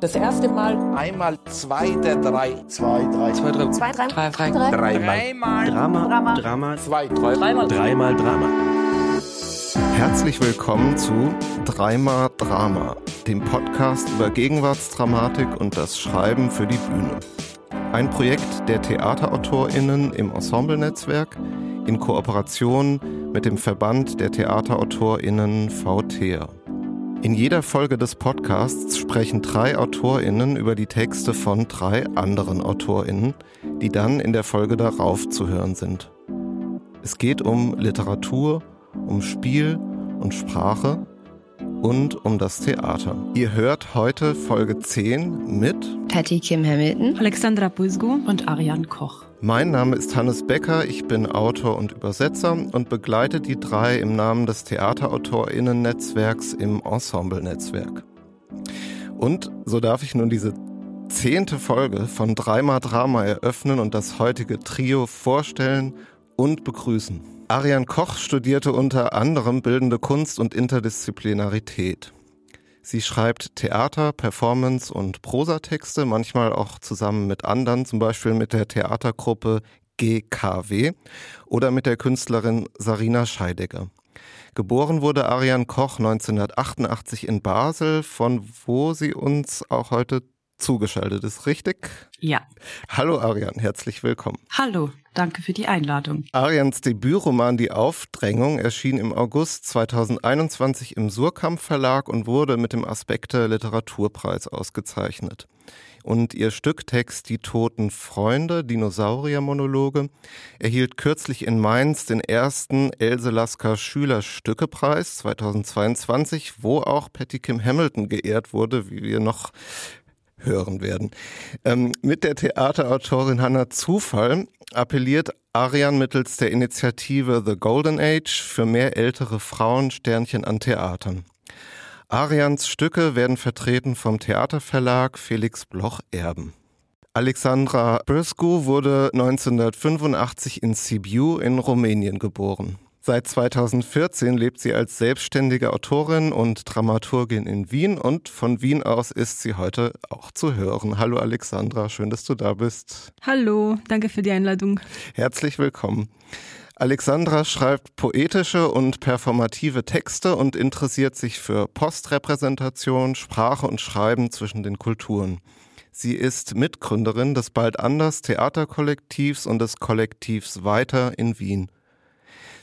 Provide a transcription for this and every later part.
Das erste Mal. Einmal zwei der drei. Zwei, drei. Zwei, drei. Zwei, drei. Drei, drei. Dreimal. Dreimal. Drama. Drama. Drama. Zwei, drei. Dreimal. Dreimal Drama. Herzlich willkommen zu Dreimal Drama, dem Podcast über Gegenwartsdramatik und das Schreiben für die Bühne. Ein Projekt der TheaterautorInnen im Ensemble-Netzwerk in Kooperation mit dem Verband der TheaterautorInnen VTEA. In jeder Folge des Podcasts sprechen drei AutorInnen über die Texte von drei anderen AutorInnen, die dann in der Folge darauf zu hören sind. Es geht um Literatur, um Spiel und Sprache und um das Theater. Ihr hört heute Folge 10 mit Patty Kim Hamilton. Alexandra Puisgo und Ariane Koch. Mein Name ist Hannes Becker, ich bin Autor und Übersetzer und begleite die drei im Namen des Theaterautorinnen-Netzwerks im Ensemble-Netzwerk. Und so darf ich nun diese zehnte Folge von Dreimal Drama eröffnen und das heutige Trio vorstellen und begrüßen. Ariane Koch studierte unter anderem Bildende Kunst und Interdisziplinarität. Sie schreibt Theater, Performance und Prosatexte, manchmal auch zusammen mit anderen, zum Beispiel mit der Theatergruppe GKW oder mit der Künstlerin Sarina Scheidegger. Geboren wurde Ariane Koch 1988 in Basel, von wo sie uns auch heute zugeschaltet ist, richtig? Ja. Hallo Ariane, herzlich willkommen. Hallo, danke für die Einladung. Arians Debütroman Die Aufdrängung erschien im August 2021 im Surkamp Verlag und wurde mit dem Aspekte Literaturpreis ausgezeichnet. Und ihr Stücktext Die toten Freunde, Dinosauriermonologe, erhielt kürzlich in Mainz den ersten Else Lasker Schülerstückepreis 2022, wo auch Patty Kim Hamilton geehrt wurde, wie wir noch hören werden. Ähm, mit der Theaterautorin Hanna Zufall appelliert Arian mittels der Initiative The Golden Age für mehr ältere Frauen Sternchen an Theatern. Arians Stücke werden vertreten vom Theaterverlag Felix Bloch Erben. Alexandra Briscoe wurde 1985 in Sibiu in Rumänien geboren. Seit 2014 lebt sie als selbstständige Autorin und Dramaturgin in Wien und von Wien aus ist sie heute auch zu hören. Hallo Alexandra, schön, dass du da bist. Hallo, danke für die Einladung. Herzlich willkommen. Alexandra schreibt poetische und performative Texte und interessiert sich für Postrepräsentation, Sprache und Schreiben zwischen den Kulturen. Sie ist Mitgründerin des Bald Anders Theaterkollektivs und des Kollektivs Weiter in Wien.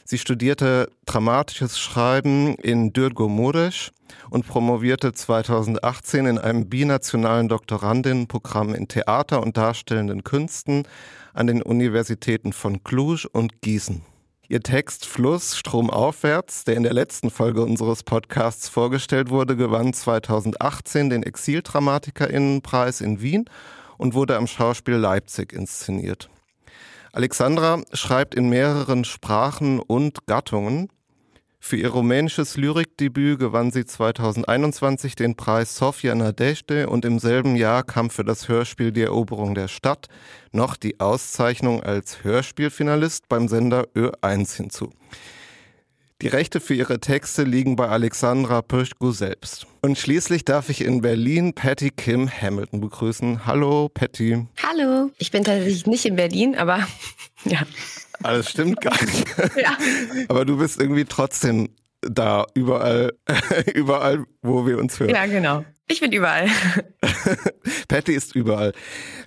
Sie studierte dramatisches Schreiben in Dürgo Mureş und promovierte 2018 in einem binationalen Doktorandinnenprogramm in Theater und darstellenden Künsten an den Universitäten von Cluj und Gießen. Ihr Text Fluss Stromaufwärts, der in der letzten Folge unseres Podcasts vorgestellt wurde, gewann 2018 den Exildramatikerinnenpreis in Wien und wurde am Schauspiel Leipzig inszeniert. Alexandra schreibt in mehreren Sprachen und Gattungen. Für ihr rumänisches Lyrikdebüt gewann sie 2021 den Preis Sofia Nadezhde und im selben Jahr kam für das Hörspiel Die Eroberung der Stadt noch die Auszeichnung als Hörspielfinalist beim Sender Ö1 hinzu. Die Rechte für ihre Texte liegen bei Alexandra Pöschko selbst. Und schließlich darf ich in Berlin Patty Kim Hamilton begrüßen. Hallo, Patty. Hallo. Ich bin tatsächlich nicht in Berlin, aber ja. Alles stimmt gar nicht. Ja. Aber du bist irgendwie trotzdem da, überall, überall, wo wir uns hören. Ja, genau. Ich bin überall. Patty ist überall.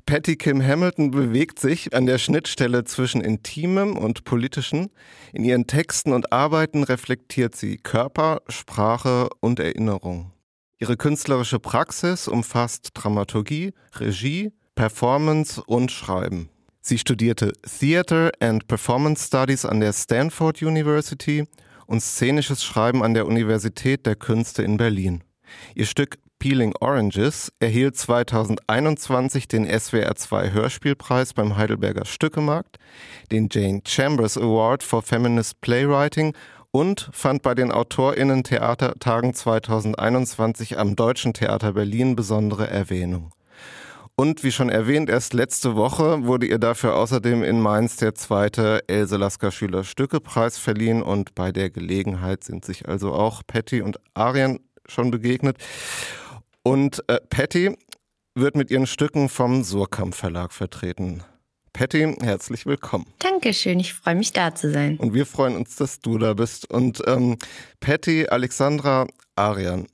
Patty Kim Hamilton bewegt sich an der Schnittstelle zwischen Intimem und Politischen. In ihren Texten und Arbeiten reflektiert sie Körper, Sprache und Erinnerung. Ihre künstlerische Praxis umfasst Dramaturgie, Regie, Performance und Schreiben. Sie studierte Theater and Performance Studies an der Stanford University und szenisches Schreiben an der Universität der Künste in Berlin. Ihr Stück Peeling Oranges erhielt 2021 den SWR2 Hörspielpreis beim Heidelberger Stückemarkt, den Jane Chambers Award for Feminist Playwriting und fand bei den AutorInnen Theatertagen 2021 am Deutschen Theater Berlin besondere Erwähnung. Und wie schon erwähnt, erst letzte Woche wurde ihr dafür außerdem in Mainz der zweite Else Lasker Schüler Stückepreis verliehen und bei der Gelegenheit sind sich also auch Patty und Arian schon begegnet. Und äh, Patty wird mit ihren Stücken vom Surkamp Verlag vertreten. Patty, herzlich willkommen. Dankeschön, ich freue mich da zu sein. Und wir freuen uns, dass du da bist. Und ähm, Patty, Alexandra, Arian,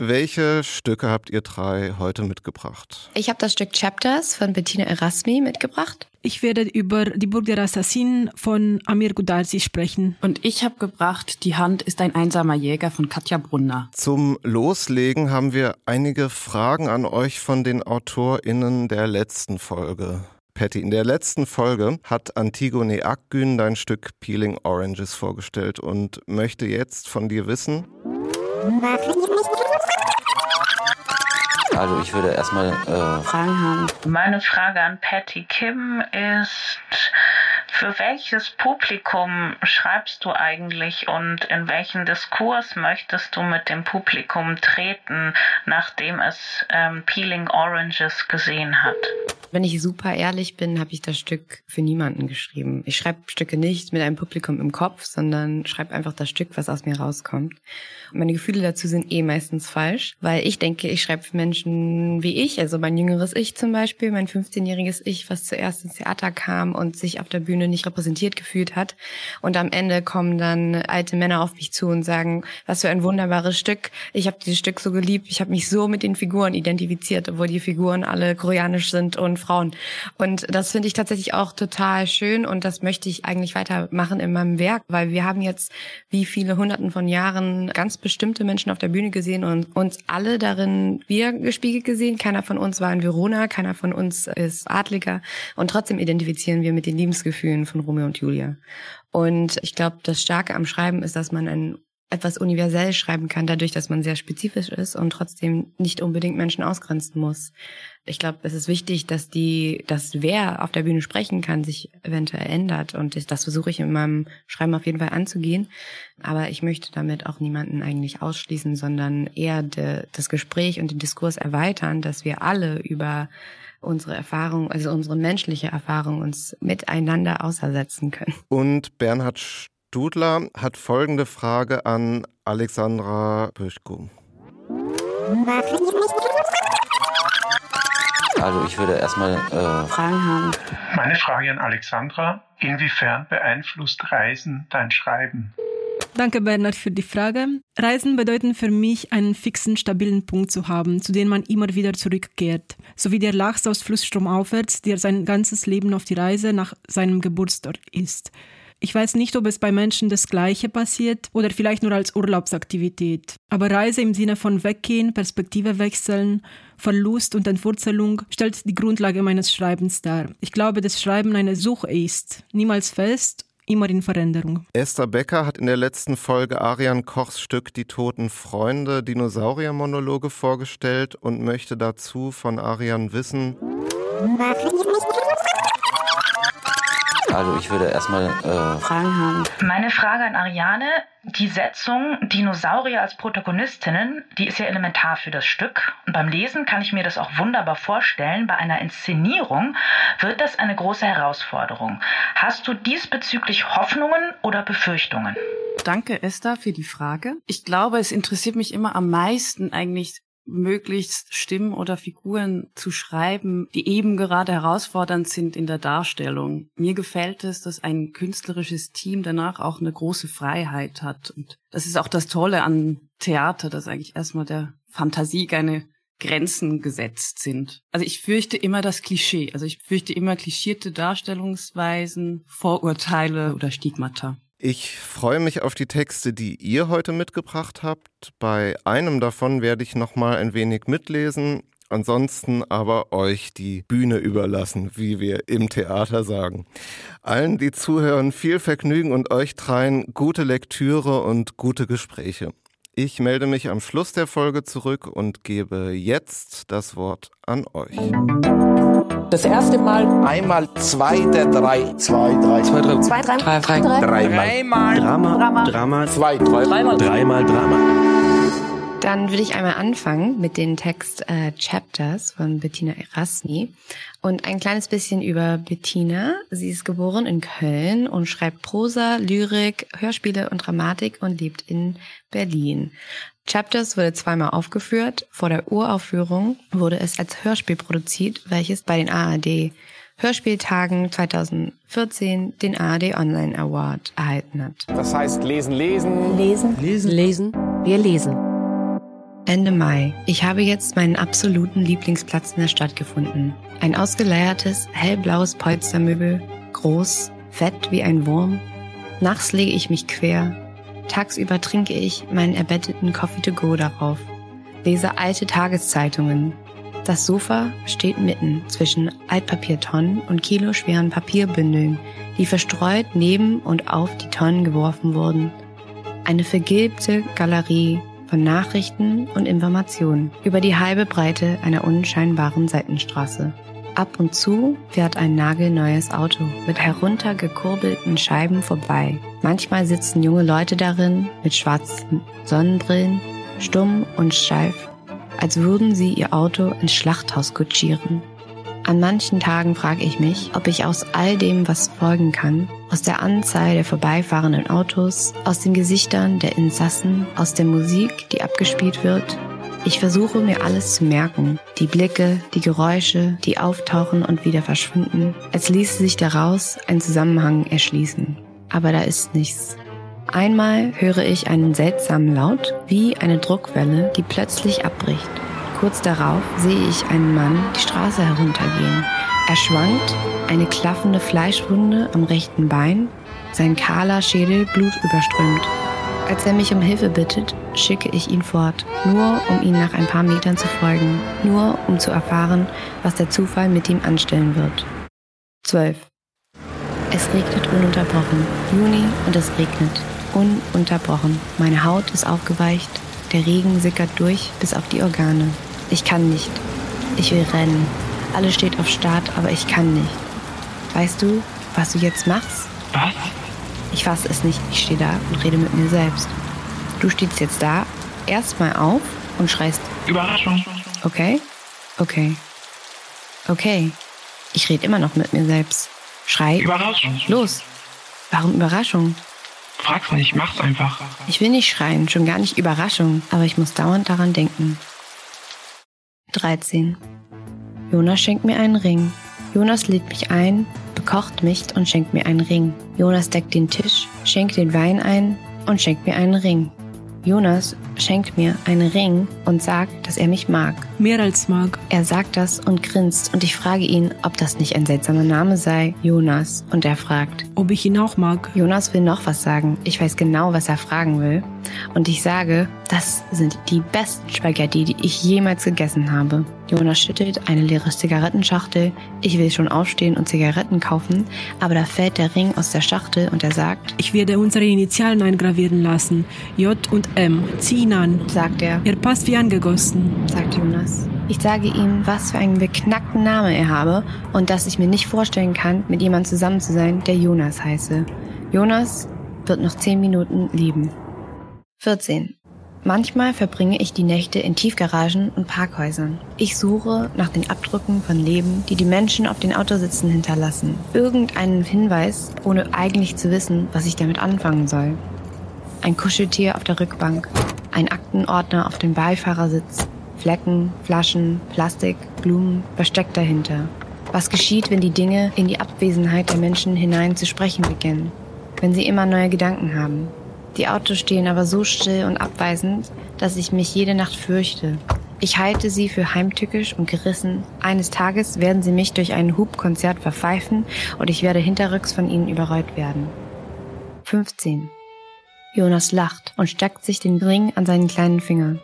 welche Stücke habt ihr drei heute mitgebracht? Ich habe das Stück Chapters von Bettina Erasmi mitgebracht. Ich werde über die Burg der Assassinen von Amir Gudarzi sprechen. Und ich habe gebracht Die Hand ist ein einsamer Jäger von Katja Brunner. Zum Loslegen haben wir einige Fragen an euch von den AutorInnen der letzten Folge. Patty, in der letzten Folge hat Antigone Akgün dein Stück Peeling Oranges vorgestellt und möchte jetzt von dir wissen. Also ich würde erstmal äh Fragen haben. Meine Frage an Patty Kim ist, für welches Publikum schreibst du eigentlich und in welchen Diskurs möchtest du mit dem Publikum treten, nachdem es ähm, Peeling Oranges gesehen hat? Wenn ich super ehrlich bin, habe ich das Stück für niemanden geschrieben. Ich schreibe Stücke nicht mit einem Publikum im Kopf, sondern schreibe einfach das Stück, was aus mir rauskommt. Und meine Gefühle dazu sind eh meistens falsch, weil ich denke, ich schreibe für Menschen wie ich, also mein jüngeres Ich zum Beispiel, mein 15-jähriges Ich, was zuerst ins Theater kam und sich auf der Bühne nicht repräsentiert gefühlt hat. Und am Ende kommen dann alte Männer auf mich zu und sagen, was für ein wunderbares Stück. Ich habe dieses Stück so geliebt. Ich habe mich so mit den Figuren identifiziert, obwohl die Figuren alle koreanisch sind und Frauen. Und das finde ich tatsächlich auch total schön und das möchte ich eigentlich weitermachen in meinem Werk, weil wir haben jetzt wie viele Hunderten von Jahren ganz bestimmte Menschen auf der Bühne gesehen und uns alle darin wiedergespiegelt gesehen. Keiner von uns war in Verona, keiner von uns ist Adliger und trotzdem identifizieren wir mit den Liebesgefühlen von Romeo und Julia. Und ich glaube, das Starke am Schreiben ist, dass man ein etwas universell schreiben kann, dadurch, dass man sehr spezifisch ist und trotzdem nicht unbedingt Menschen ausgrenzen muss. Ich glaube, es ist wichtig, dass die, dass wer auf der Bühne sprechen kann, sich eventuell ändert. Und ich, das versuche ich in meinem Schreiben auf jeden Fall anzugehen. Aber ich möchte damit auch niemanden eigentlich ausschließen, sondern eher de, das Gespräch und den Diskurs erweitern, dass wir alle über unsere Erfahrung, also unsere menschliche Erfahrung uns miteinander ausersetzen können. Und Bernhard Studler hat folgende Frage an Alexandra Pöschko. Also ich würde erstmal äh Fragen haben. Meine Frage an Alexandra, inwiefern beeinflusst Reisen dein Schreiben? Danke, Bernhard, für die Frage. Reisen bedeuten für mich, einen fixen, stabilen Punkt zu haben, zu dem man immer wieder zurückkehrt. So wie der Lachs aus Flussstrom aufwärts, der sein ganzes Leben auf die Reise nach seinem Geburtsort ist. Ich weiß nicht, ob es bei Menschen das Gleiche passiert oder vielleicht nur als Urlaubsaktivität. Aber Reise im Sinne von Weggehen, Perspektive wechseln, Verlust und Entwurzelung stellt die Grundlage meines Schreibens dar. Ich glaube, dass Schreiben eine Suche ist, niemals fest, immer in Veränderung. Esther Becker hat in der letzten Folge Arian Kochs Stück Die toten Freunde Dinosauriermonologe vorgestellt und möchte dazu von Arian wissen. Also ich würde erstmal äh Fragen haben. Meine Frage an Ariane, die Setzung Dinosaurier als Protagonistinnen, die ist ja elementar für das Stück. Und beim Lesen kann ich mir das auch wunderbar vorstellen. Bei einer Inszenierung wird das eine große Herausforderung. Hast du diesbezüglich Hoffnungen oder Befürchtungen? Danke, Esther, für die Frage. Ich glaube, es interessiert mich immer am meisten eigentlich möglichst Stimmen oder Figuren zu schreiben, die eben gerade herausfordernd sind in der Darstellung. Mir gefällt es, dass ein künstlerisches Team danach auch eine große Freiheit hat. Und das ist auch das Tolle an Theater, dass eigentlich erstmal der Fantasie keine Grenzen gesetzt sind. Also ich fürchte immer das Klischee. Also ich fürchte immer klischierte Darstellungsweisen, Vorurteile oder Stigmata. Ich freue mich auf die Texte, die ihr heute mitgebracht habt. Bei einem davon werde ich noch mal ein wenig mitlesen, ansonsten aber euch die Bühne überlassen, wie wir im Theater sagen. Allen, die zuhören, viel Vergnügen und euch dreien gute Lektüre und gute Gespräche. Ich melde mich am Schluss der Folge zurück und gebe jetzt das Wort an euch. Das erste Mal. Einmal zwei der drei. Zwei, drei. Zwei, drei. Zwei, drei, drei, drei. Dreimal. Drama. Drama. Drama. Zwei, drei. Dreimal. Dreimal Drama. Dann würde ich einmal anfangen mit dem Text äh, Chapters von Bettina Erasmi und ein kleines bisschen über Bettina. Sie ist geboren in Köln und schreibt Prosa, Lyrik, Hörspiele und Dramatik und lebt in Berlin. Chapters wurde zweimal aufgeführt. Vor der Uraufführung wurde es als Hörspiel produziert, welches bei den ARD Hörspieltagen 2014 den ARD Online Award erhalten hat. Das heißt lesen, lesen. Lesen. Lesen. Lesen. Wir lesen. Ende Mai. Ich habe jetzt meinen absoluten Lieblingsplatz in der Stadt gefunden. Ein ausgeleiertes, hellblaues Polstermöbel, groß, fett wie ein Wurm. Nachts lege ich mich quer. Tagsüber trinke ich meinen erbetteten Coffee to go darauf. Lese alte Tageszeitungen. Das Sofa steht mitten zwischen Altpapiertonnen und kiloschweren Papierbündeln, die verstreut neben und auf die Tonnen geworfen wurden. Eine vergilbte Galerie von Nachrichten und Informationen über die halbe Breite einer unscheinbaren Seitenstraße. Ab und zu fährt ein nagelneues Auto mit heruntergekurbelten Scheiben vorbei. Manchmal sitzen junge Leute darin mit schwarzen Sonnenbrillen, stumm und steif, als würden sie ihr Auto ins Schlachthaus kutschieren. An manchen Tagen frage ich mich, ob ich aus all dem was folgen kann, aus der Anzahl der vorbeifahrenden Autos, aus den Gesichtern der Insassen, aus der Musik, die abgespielt wird. Ich versuche mir alles zu merken, die Blicke, die Geräusche, die auftauchen und wieder verschwinden, als ließe sich daraus ein Zusammenhang erschließen. Aber da ist nichts. Einmal höre ich einen seltsamen Laut, wie eine Druckwelle, die plötzlich abbricht. Kurz darauf sehe ich einen Mann die Straße heruntergehen. Er schwankt, eine klaffende Fleischwunde am rechten Bein, sein kahler Schädel blutüberströmt. Als er mich um Hilfe bittet, schicke ich ihn fort, nur um ihm nach ein paar Metern zu folgen, nur um zu erfahren, was der Zufall mit ihm anstellen wird. 12. Es regnet ununterbrochen. Juni und es regnet. Ununterbrochen. Meine Haut ist aufgeweicht. Der Regen sickert durch bis auf die Organe. Ich kann nicht. Ich will rennen. Alles steht auf Start, aber ich kann nicht. Weißt du, was du jetzt machst? Was? Ich fasse es nicht. Ich stehe da und rede mit mir selbst. Du stehst jetzt da, erstmal auf und schreist. Überraschung. Okay? Okay. Okay. Ich rede immer noch mit mir selbst. Schrei. Überraschung. Los. Warum Überraschung? Frag's nicht, mach's einfach. Ich will nicht schreien, schon gar nicht Überraschung, aber ich muss dauernd daran denken. 13. Jonas schenkt mir einen Ring. Jonas lädt mich ein, bekocht mich und schenkt mir einen Ring. Jonas deckt den Tisch, schenkt den Wein ein und schenkt mir einen Ring. Jonas schenkt mir einen Ring und sagt, dass er mich mag. Mehr als mag. Er sagt das und grinst und ich frage ihn, ob das nicht ein seltsamer Name sei, Jonas. Und er fragt, ob ich ihn auch mag. Jonas will noch was sagen. Ich weiß genau, was er fragen will. Und ich sage, das sind die besten Spaghetti, die ich jemals gegessen habe. Jonas schüttelt eine leere Zigarettenschachtel. Ich will schon aufstehen und Zigaretten kaufen, aber da fällt der Ring aus der Schachtel und er sagt, ich werde unsere Initialen eingravieren lassen. J und M. Zieh ihn an, sagt er. Er passt wie angegossen, sagt Jonas. Ich sage ihm, was für einen beknackten Namen er habe und dass ich mir nicht vorstellen kann, mit jemandem zusammen zu sein, der Jonas heiße. Jonas wird noch zehn Minuten leben. 14. Manchmal verbringe ich die Nächte in Tiefgaragen und Parkhäusern. Ich suche nach den Abdrücken von Leben, die die Menschen auf den Autositzen hinterlassen. Irgendeinen Hinweis, ohne eigentlich zu wissen, was ich damit anfangen soll. Ein Kuscheltier auf der Rückbank, ein Aktenordner auf dem Beifahrersitz, Flecken, Flaschen, Plastik, Blumen, versteckt dahinter. Was geschieht, wenn die Dinge in die Abwesenheit der Menschen hinein zu sprechen beginnen? Wenn sie immer neue Gedanken haben? Die Autos stehen aber so still und abweisend, dass ich mich jede Nacht fürchte. Ich halte sie für heimtückisch und gerissen. Eines Tages werden sie mich durch ein Hubkonzert verpfeifen und ich werde hinterrücks von ihnen überrollt werden. 15. Jonas lacht und steckt sich den Ring an seinen kleinen Finger.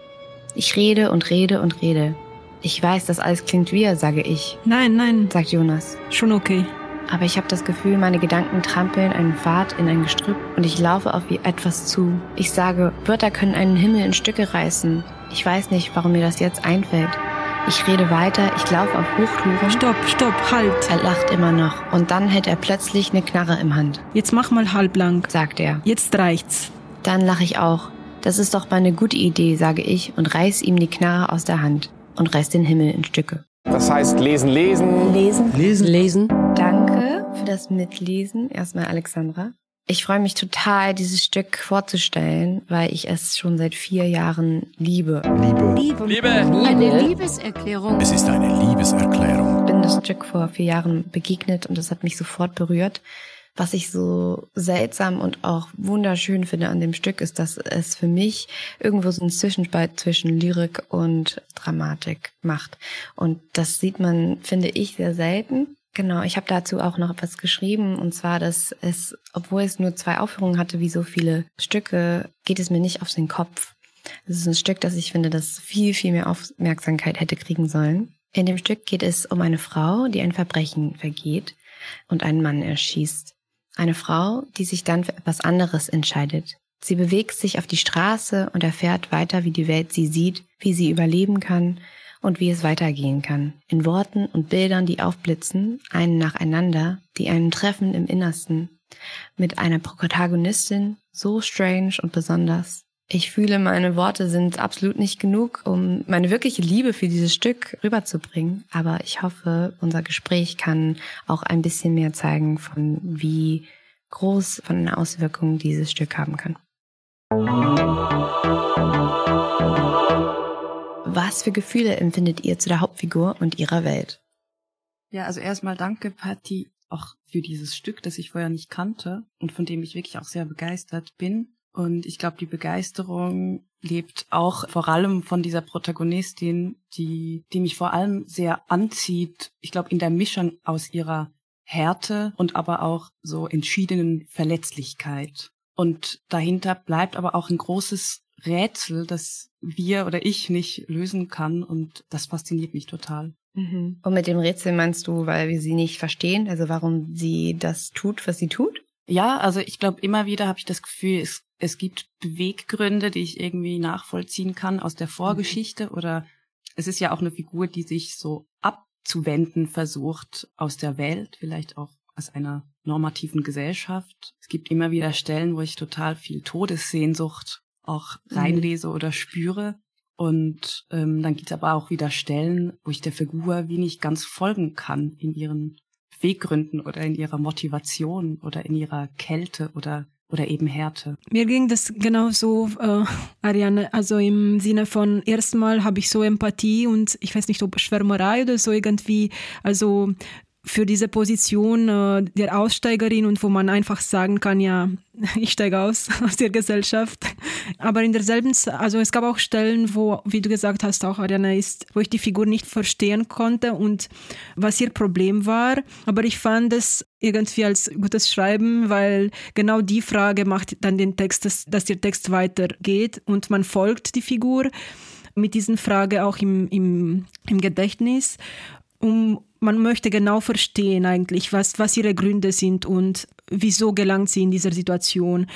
Ich rede und rede und rede. Ich weiß, dass alles klingt wie er, sage ich. Nein, nein, sagt Jonas. Schon okay. Aber ich habe das Gefühl, meine Gedanken trampeln einen Pfad in ein Gestrüpp und ich laufe auf wie etwas zu. Ich sage, Wörter können einen Himmel in Stücke reißen. Ich weiß nicht, warum mir das jetzt einfällt. Ich rede weiter, ich laufe auf Hochtouren. Stopp, stopp, halt. Er lacht immer noch und dann hält er plötzlich eine Knarre im Hand. Jetzt mach mal halblang, sagt er. Jetzt reicht's. Dann lache ich auch. Das ist doch mal eine gute Idee, sage ich und reiß ihm die Knarre aus der Hand und reiß den Himmel in Stücke. Das heißt lesen, lesen. Lesen. Lesen. Lesen. Danke für das Mitlesen. Erstmal Alexandra. Ich freue mich total, dieses Stück vorzustellen, weil ich es schon seit vier Jahren liebe. Liebe. Liebe. Liebe. Eine Liebeserklärung. Es ist eine Liebeserklärung. Ich bin das Stück vor vier Jahren begegnet und es hat mich sofort berührt. Was ich so seltsam und auch wunderschön finde an dem Stück, ist, dass es für mich irgendwo so ein Zwischenspalt zwischen Lyrik und Dramatik macht. Und das sieht man, finde ich, sehr selten. Genau, ich habe dazu auch noch etwas geschrieben und zwar, dass es, obwohl es nur zwei Aufführungen hatte, wie so viele Stücke, geht es mir nicht auf den Kopf. Es ist ein Stück, das ich finde, das viel, viel mehr Aufmerksamkeit hätte kriegen sollen. In dem Stück geht es um eine Frau, die ein Verbrechen vergeht und einen Mann erschießt. Eine Frau, die sich dann für etwas anderes entscheidet. Sie bewegt sich auf die Straße und erfährt weiter, wie die Welt sie sieht, wie sie überleben kann und wie es weitergehen kann. In Worten und Bildern, die aufblitzen, einen nacheinander, die einen treffen im Innersten. Mit einer Protagonistin so strange und besonders. Ich fühle, meine Worte sind absolut nicht genug, um meine wirkliche Liebe für dieses Stück rüberzubringen. Aber ich hoffe, unser Gespräch kann auch ein bisschen mehr zeigen, von wie groß von den Auswirkungen dieses Stück haben kann. Was für Gefühle empfindet ihr zu der Hauptfigur und ihrer Welt? Ja, also erstmal danke, Patti, auch für dieses Stück, das ich vorher nicht kannte und von dem ich wirklich auch sehr begeistert bin. Und ich glaube, die Begeisterung lebt auch vor allem von dieser Protagonistin, die, die mich vor allem sehr anzieht. Ich glaube, in der Mischung aus ihrer Härte und aber auch so entschiedenen Verletzlichkeit. Und dahinter bleibt aber auch ein großes Rätsel, das wir oder ich nicht lösen kann und das fasziniert mich total. Mhm. Und mit dem Rätsel meinst du, weil wir sie nicht verstehen, also warum sie das tut, was sie tut? Ja, also ich glaube, immer wieder habe ich das Gefühl, es, es gibt Beweggründe, die ich irgendwie nachvollziehen kann aus der Vorgeschichte mhm. oder es ist ja auch eine Figur, die sich so abzuwenden versucht aus der Welt, vielleicht auch aus einer normativen Gesellschaft. Es gibt immer wieder Stellen, wo ich total viel Todessehnsucht auch mhm. reinlese oder spüre. Und ähm, dann gibt es aber auch wieder Stellen, wo ich der Figur wenig ganz folgen kann in ihren Weggründen oder in ihrer Motivation oder in ihrer Kälte oder oder eben Härte. Mir ging das genauso, äh, Ariane. Also im Sinne von erstmal habe ich so Empathie und ich weiß nicht, ob Schwärmerei oder so irgendwie. Also für diese Position äh, der Aussteigerin und wo man einfach sagen kann, ja, ich steige aus aus der Gesellschaft. Aber in derselben, also es gab auch Stellen, wo, wie du gesagt hast, auch Ariana ist, wo ich die Figur nicht verstehen konnte und was ihr Problem war. Aber ich fand es irgendwie als gutes Schreiben, weil genau die Frage macht dann den Text, dass, dass der Text weitergeht und man folgt die Figur mit diesen Frage auch im, im, im Gedächtnis um man möchte genau verstehen eigentlich, was, was ihre Gründe sind und wieso gelangt sie in dieser Situation.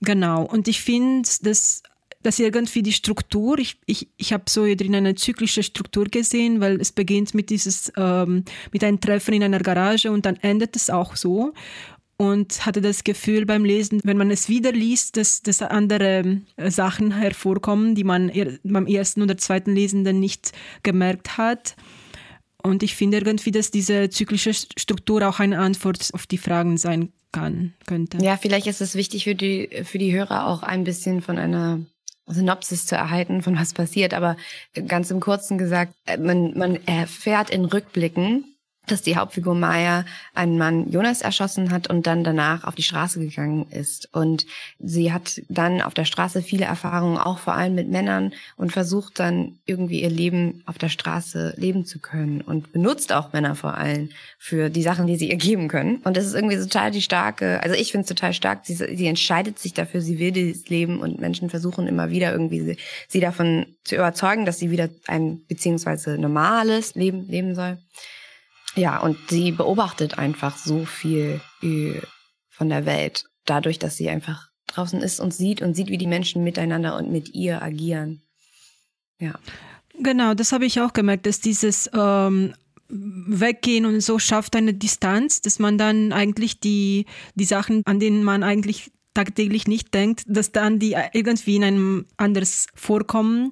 Genau. Und ich finde, dass, dass irgendwie die Struktur, ich, ich, ich habe so drin eine zyklische Struktur gesehen, weil es beginnt mit dieses, ähm, mit einem Treffen in einer Garage und dann endet es auch so. Und hatte das Gefühl beim Lesen, wenn man es wieder liest, dass, dass andere äh, Sachen hervorkommen, die man beim ersten oder zweiten Lesen dann nicht gemerkt hat. Und ich finde irgendwie, dass diese zyklische Struktur auch eine Antwort auf die Fragen sein kann, könnte. Ja, vielleicht ist es wichtig für die, für die Hörer auch ein bisschen von einer Synopsis zu erhalten, von was passiert. Aber ganz im Kurzen gesagt, man, man erfährt in Rückblicken, dass die Hauptfigur Maya einen Mann Jonas erschossen hat und dann danach auf die Straße gegangen ist. Und sie hat dann auf der Straße viele Erfahrungen, auch vor allem mit Männern, und versucht dann irgendwie ihr Leben auf der Straße leben zu können und benutzt auch Männer vor allem für die Sachen, die sie ihr geben können. Und das ist irgendwie total die starke, also ich finde es total stark, sie, sie entscheidet sich dafür, sie will dieses Leben und Menschen versuchen immer wieder irgendwie sie, sie davon zu überzeugen, dass sie wieder ein beziehungsweise normales Leben leben soll. Ja, und sie beobachtet einfach so viel von der Welt, dadurch, dass sie einfach draußen ist und sieht und sieht, wie die Menschen miteinander und mit ihr agieren. Ja. Genau, das habe ich auch gemerkt, dass dieses ähm, Weggehen und so schafft eine Distanz, dass man dann eigentlich die, die Sachen, an denen man eigentlich tagtäglich nicht denkt, dass dann die irgendwie in einem anders vorkommen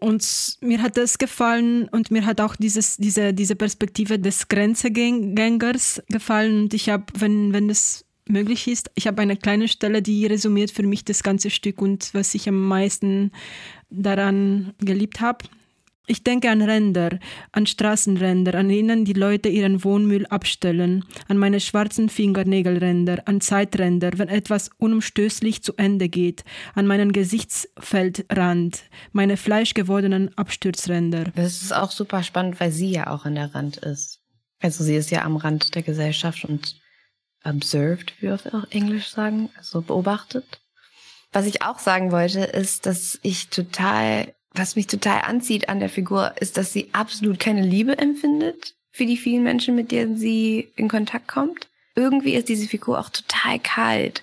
und mir hat das gefallen und mir hat auch dieses, diese, diese Perspektive des Grenzegängers gefallen. Und ich habe, wenn, wenn es möglich ist. Ich habe eine kleine Stelle, die resümiert für mich das ganze Stück und was ich am meisten daran geliebt habe. Ich denke an Ränder, an Straßenränder, an denen die Leute ihren Wohnmüll abstellen, an meine schwarzen Fingernägelränder, an Zeitränder, wenn etwas unumstößlich zu Ende geht, an meinen Gesichtsfeldrand, meine fleischgewordenen Abstürzränder. Das ist auch super spannend, weil sie ja auch an der Rand ist. Also sie ist ja am Rand der Gesellschaft und observed, wie wir auf Englisch sagen, also beobachtet. Was ich auch sagen wollte, ist, dass ich total was mich total anzieht an der Figur, ist, dass sie absolut keine Liebe empfindet für die vielen Menschen, mit denen sie in Kontakt kommt. Irgendwie ist diese Figur auch total kalt.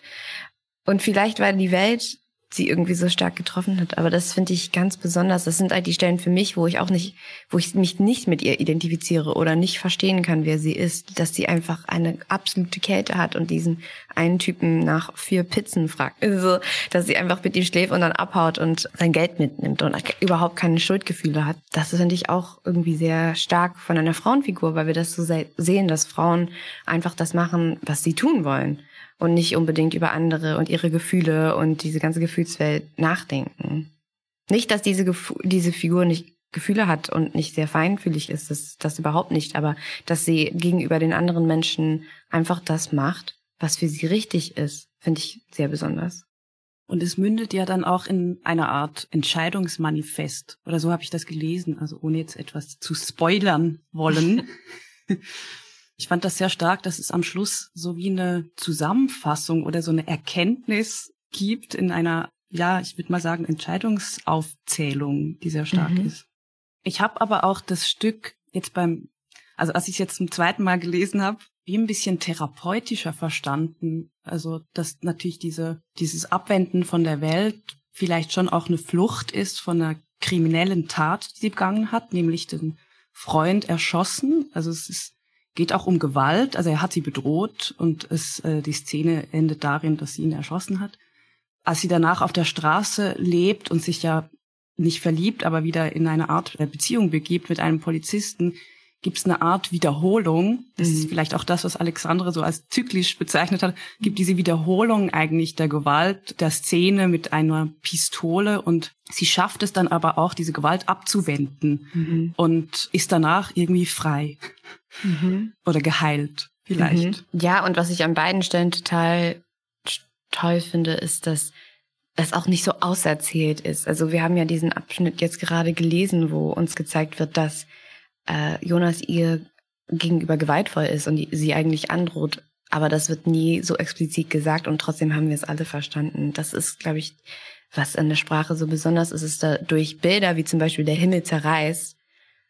Und vielleicht, weil die Welt sie irgendwie so stark getroffen hat. Aber das finde ich ganz besonders. Das sind halt die Stellen für mich, wo ich auch nicht, wo ich mich nicht mit ihr identifiziere oder nicht verstehen kann, wer sie ist. Dass sie einfach eine absolute Kälte hat und diesen einen Typen nach vier Pizzen fragt. Also, dass sie einfach mit ihm schläft und dann abhaut und sein Geld mitnimmt und überhaupt keine Schuldgefühle hat. Das finde ich auch irgendwie sehr stark von einer Frauenfigur, weil wir das so sehen, dass Frauen einfach das machen, was sie tun wollen und nicht unbedingt über andere und ihre Gefühle und diese ganze Gefühlswelt nachdenken. Nicht, dass diese, Gef diese Figur nicht Gefühle hat und nicht sehr feinfühlig ist, das, das überhaupt nicht, aber dass sie gegenüber den anderen Menschen einfach das macht, was für sie richtig ist, finde ich sehr besonders. Und es mündet ja dann auch in einer Art Entscheidungsmanifest. Oder so habe ich das gelesen, also ohne jetzt etwas zu spoilern wollen. Ich fand das sehr stark, dass es am Schluss so wie eine Zusammenfassung oder so eine Erkenntnis gibt in einer, ja, ich würde mal sagen, Entscheidungsaufzählung, die sehr stark mhm. ist. Ich habe aber auch das Stück jetzt beim, also als ich es jetzt zum zweiten Mal gelesen habe, wie ein bisschen therapeutischer verstanden. Also, dass natürlich diese, dieses Abwenden von der Welt vielleicht schon auch eine Flucht ist von einer kriminellen Tat, die sie begangen hat, nämlich den Freund erschossen. Also es ist geht auch um Gewalt. Also er hat sie bedroht und es, äh, die Szene endet darin, dass sie ihn erschossen hat. Als sie danach auf der Straße lebt und sich ja nicht verliebt, aber wieder in eine Art äh, Beziehung begibt mit einem Polizisten, gibt es eine Art Wiederholung. Das mhm. ist vielleicht auch das, was Alexandre so als zyklisch bezeichnet hat. Gibt diese Wiederholung eigentlich der Gewalt, der Szene mit einer Pistole und sie schafft es dann aber auch, diese Gewalt abzuwenden mhm. und ist danach irgendwie frei mhm. oder geheilt vielleicht. Mhm. Ja, und was ich an beiden Stellen total toll finde, ist, dass es auch nicht so auserzählt ist. Also wir haben ja diesen Abschnitt jetzt gerade gelesen, wo uns gezeigt wird, dass äh, Jonas ihr gegenüber gewaltvoll ist und sie eigentlich androht. Aber das wird nie so explizit gesagt und trotzdem haben wir es alle verstanden. Das ist, glaube ich, was an der Sprache so besonders ist, ist da durch Bilder wie zum Beispiel der Himmel zerreißt,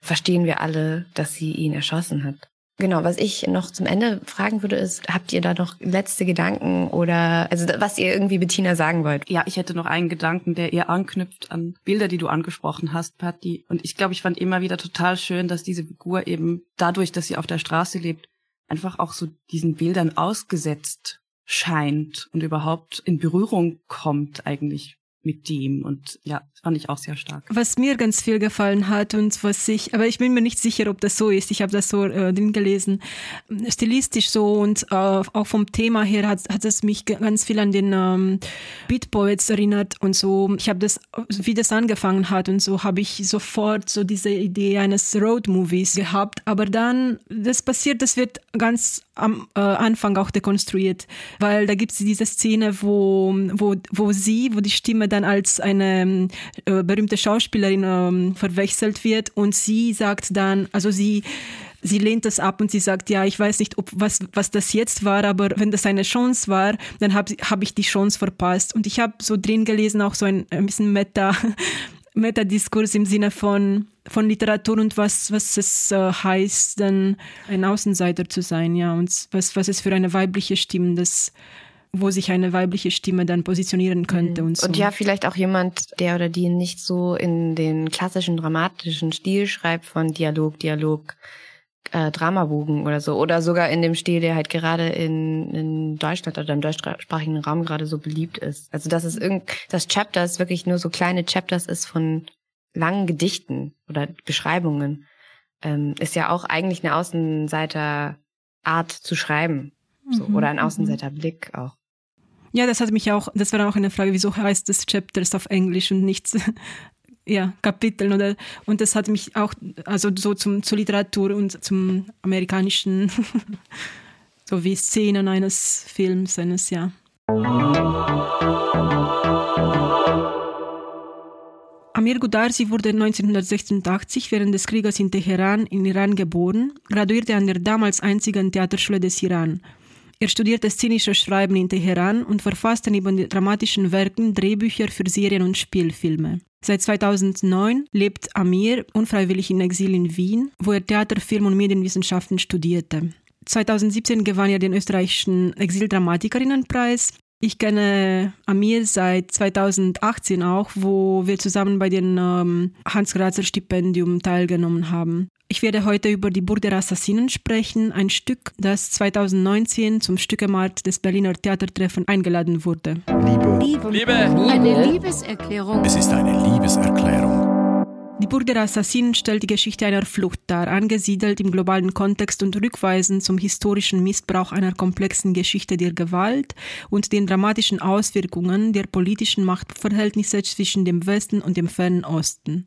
verstehen wir alle, dass sie ihn erschossen hat. Genau, was ich noch zum Ende fragen würde, ist, habt ihr da noch letzte Gedanken oder also was ihr irgendwie Bettina sagen wollt? Ja, ich hätte noch einen Gedanken, der eher anknüpft an Bilder, die du angesprochen hast, Patti. Und ich glaube, ich fand immer wieder total schön, dass diese Figur eben dadurch, dass sie auf der Straße lebt, einfach auch so diesen Bildern ausgesetzt scheint und überhaupt in Berührung kommt eigentlich mit dem. Und ja, fand ich auch sehr stark. Was mir ganz viel gefallen hat und was ich, aber ich bin mir nicht sicher, ob das so ist. Ich habe das so äh, drin gelesen. Stilistisch so und äh, auch vom Thema her hat, hat es mich ganz viel an den ähm, Beat Poets erinnert und so. Ich habe das, wie das angefangen hat und so, habe ich sofort so diese Idee eines Road Movies gehabt. Aber dann, das passiert, das wird ganz am äh, Anfang auch dekonstruiert, weil da gibt es diese Szene, wo, wo, wo sie, wo die Stimme dann als eine äh, berühmte Schauspielerin äh, verwechselt wird und sie sagt dann, also sie sie lehnt das ab und sie sagt, ja, ich weiß nicht, ob was, was das jetzt war, aber wenn das eine Chance war, dann habe hab ich die Chance verpasst. Und ich habe so drin gelesen, auch so ein, ein bisschen Meta, Metadiskurs im Sinne von, von Literatur und was, was es äh, heißt, dann ein Außenseiter zu sein, ja, und was, was es für eine weibliche Stimme, das, wo sich eine weibliche Stimme dann positionieren könnte mhm. und so. Und ja, vielleicht auch jemand, der oder die nicht so in den klassischen dramatischen Stil schreibt von Dialog, Dialog, äh, Dramabogen oder so. Oder sogar in dem Stil, der halt gerade in, in Deutschland oder im deutschsprachigen Raum gerade so beliebt ist. Also dass es irgend, das Chapters wirklich nur so kleine Chapters ist von langen Gedichten oder Beschreibungen, ähm, ist ja auch eigentlich eine Außenseiterart zu schreiben. So. Mhm. Oder ein Außenseiterblick auch. Ja, das hat mich auch, das war auch eine Frage, wieso heißt es Chapters auf Englisch und nicht ja, Kapiteln oder und das hat mich auch also so zum zur Literatur und zum amerikanischen so wie Szenen eines Films eines ja. Amir Gudarsi wurde 1986 während des Krieges in Teheran in Iran geboren, graduierte an der damals einzigen Theaterschule des Iran. Er studierte szenisches Schreiben in Teheran und verfasste neben dramatischen Werken Drehbücher für Serien und Spielfilme. Seit 2009 lebt Amir unfreiwillig in Exil in Wien, wo er Theater, Film und Medienwissenschaften studierte. 2017 gewann er den österreichischen Exildramatikerinnenpreis. Ich kenne Amir seit 2018 auch, wo wir zusammen bei dem ähm, Hans-Grazer Stipendium teilgenommen haben. Ich werde heute über die Burg der Assassinen sprechen, ein Stück, das 2019 zum Stückemarkt des Berliner Theatertreffen eingeladen wurde. Liebe. Liebe. Liebe. Eine Liebeserklärung. Es ist eine Liebeserklärung. Die Burg der Assassinen stellt die Geschichte einer Flucht dar, angesiedelt im globalen Kontext und rückweisend zum historischen Missbrauch einer komplexen Geschichte der Gewalt und den dramatischen Auswirkungen der politischen Machtverhältnisse zwischen dem Westen und dem fernen Osten.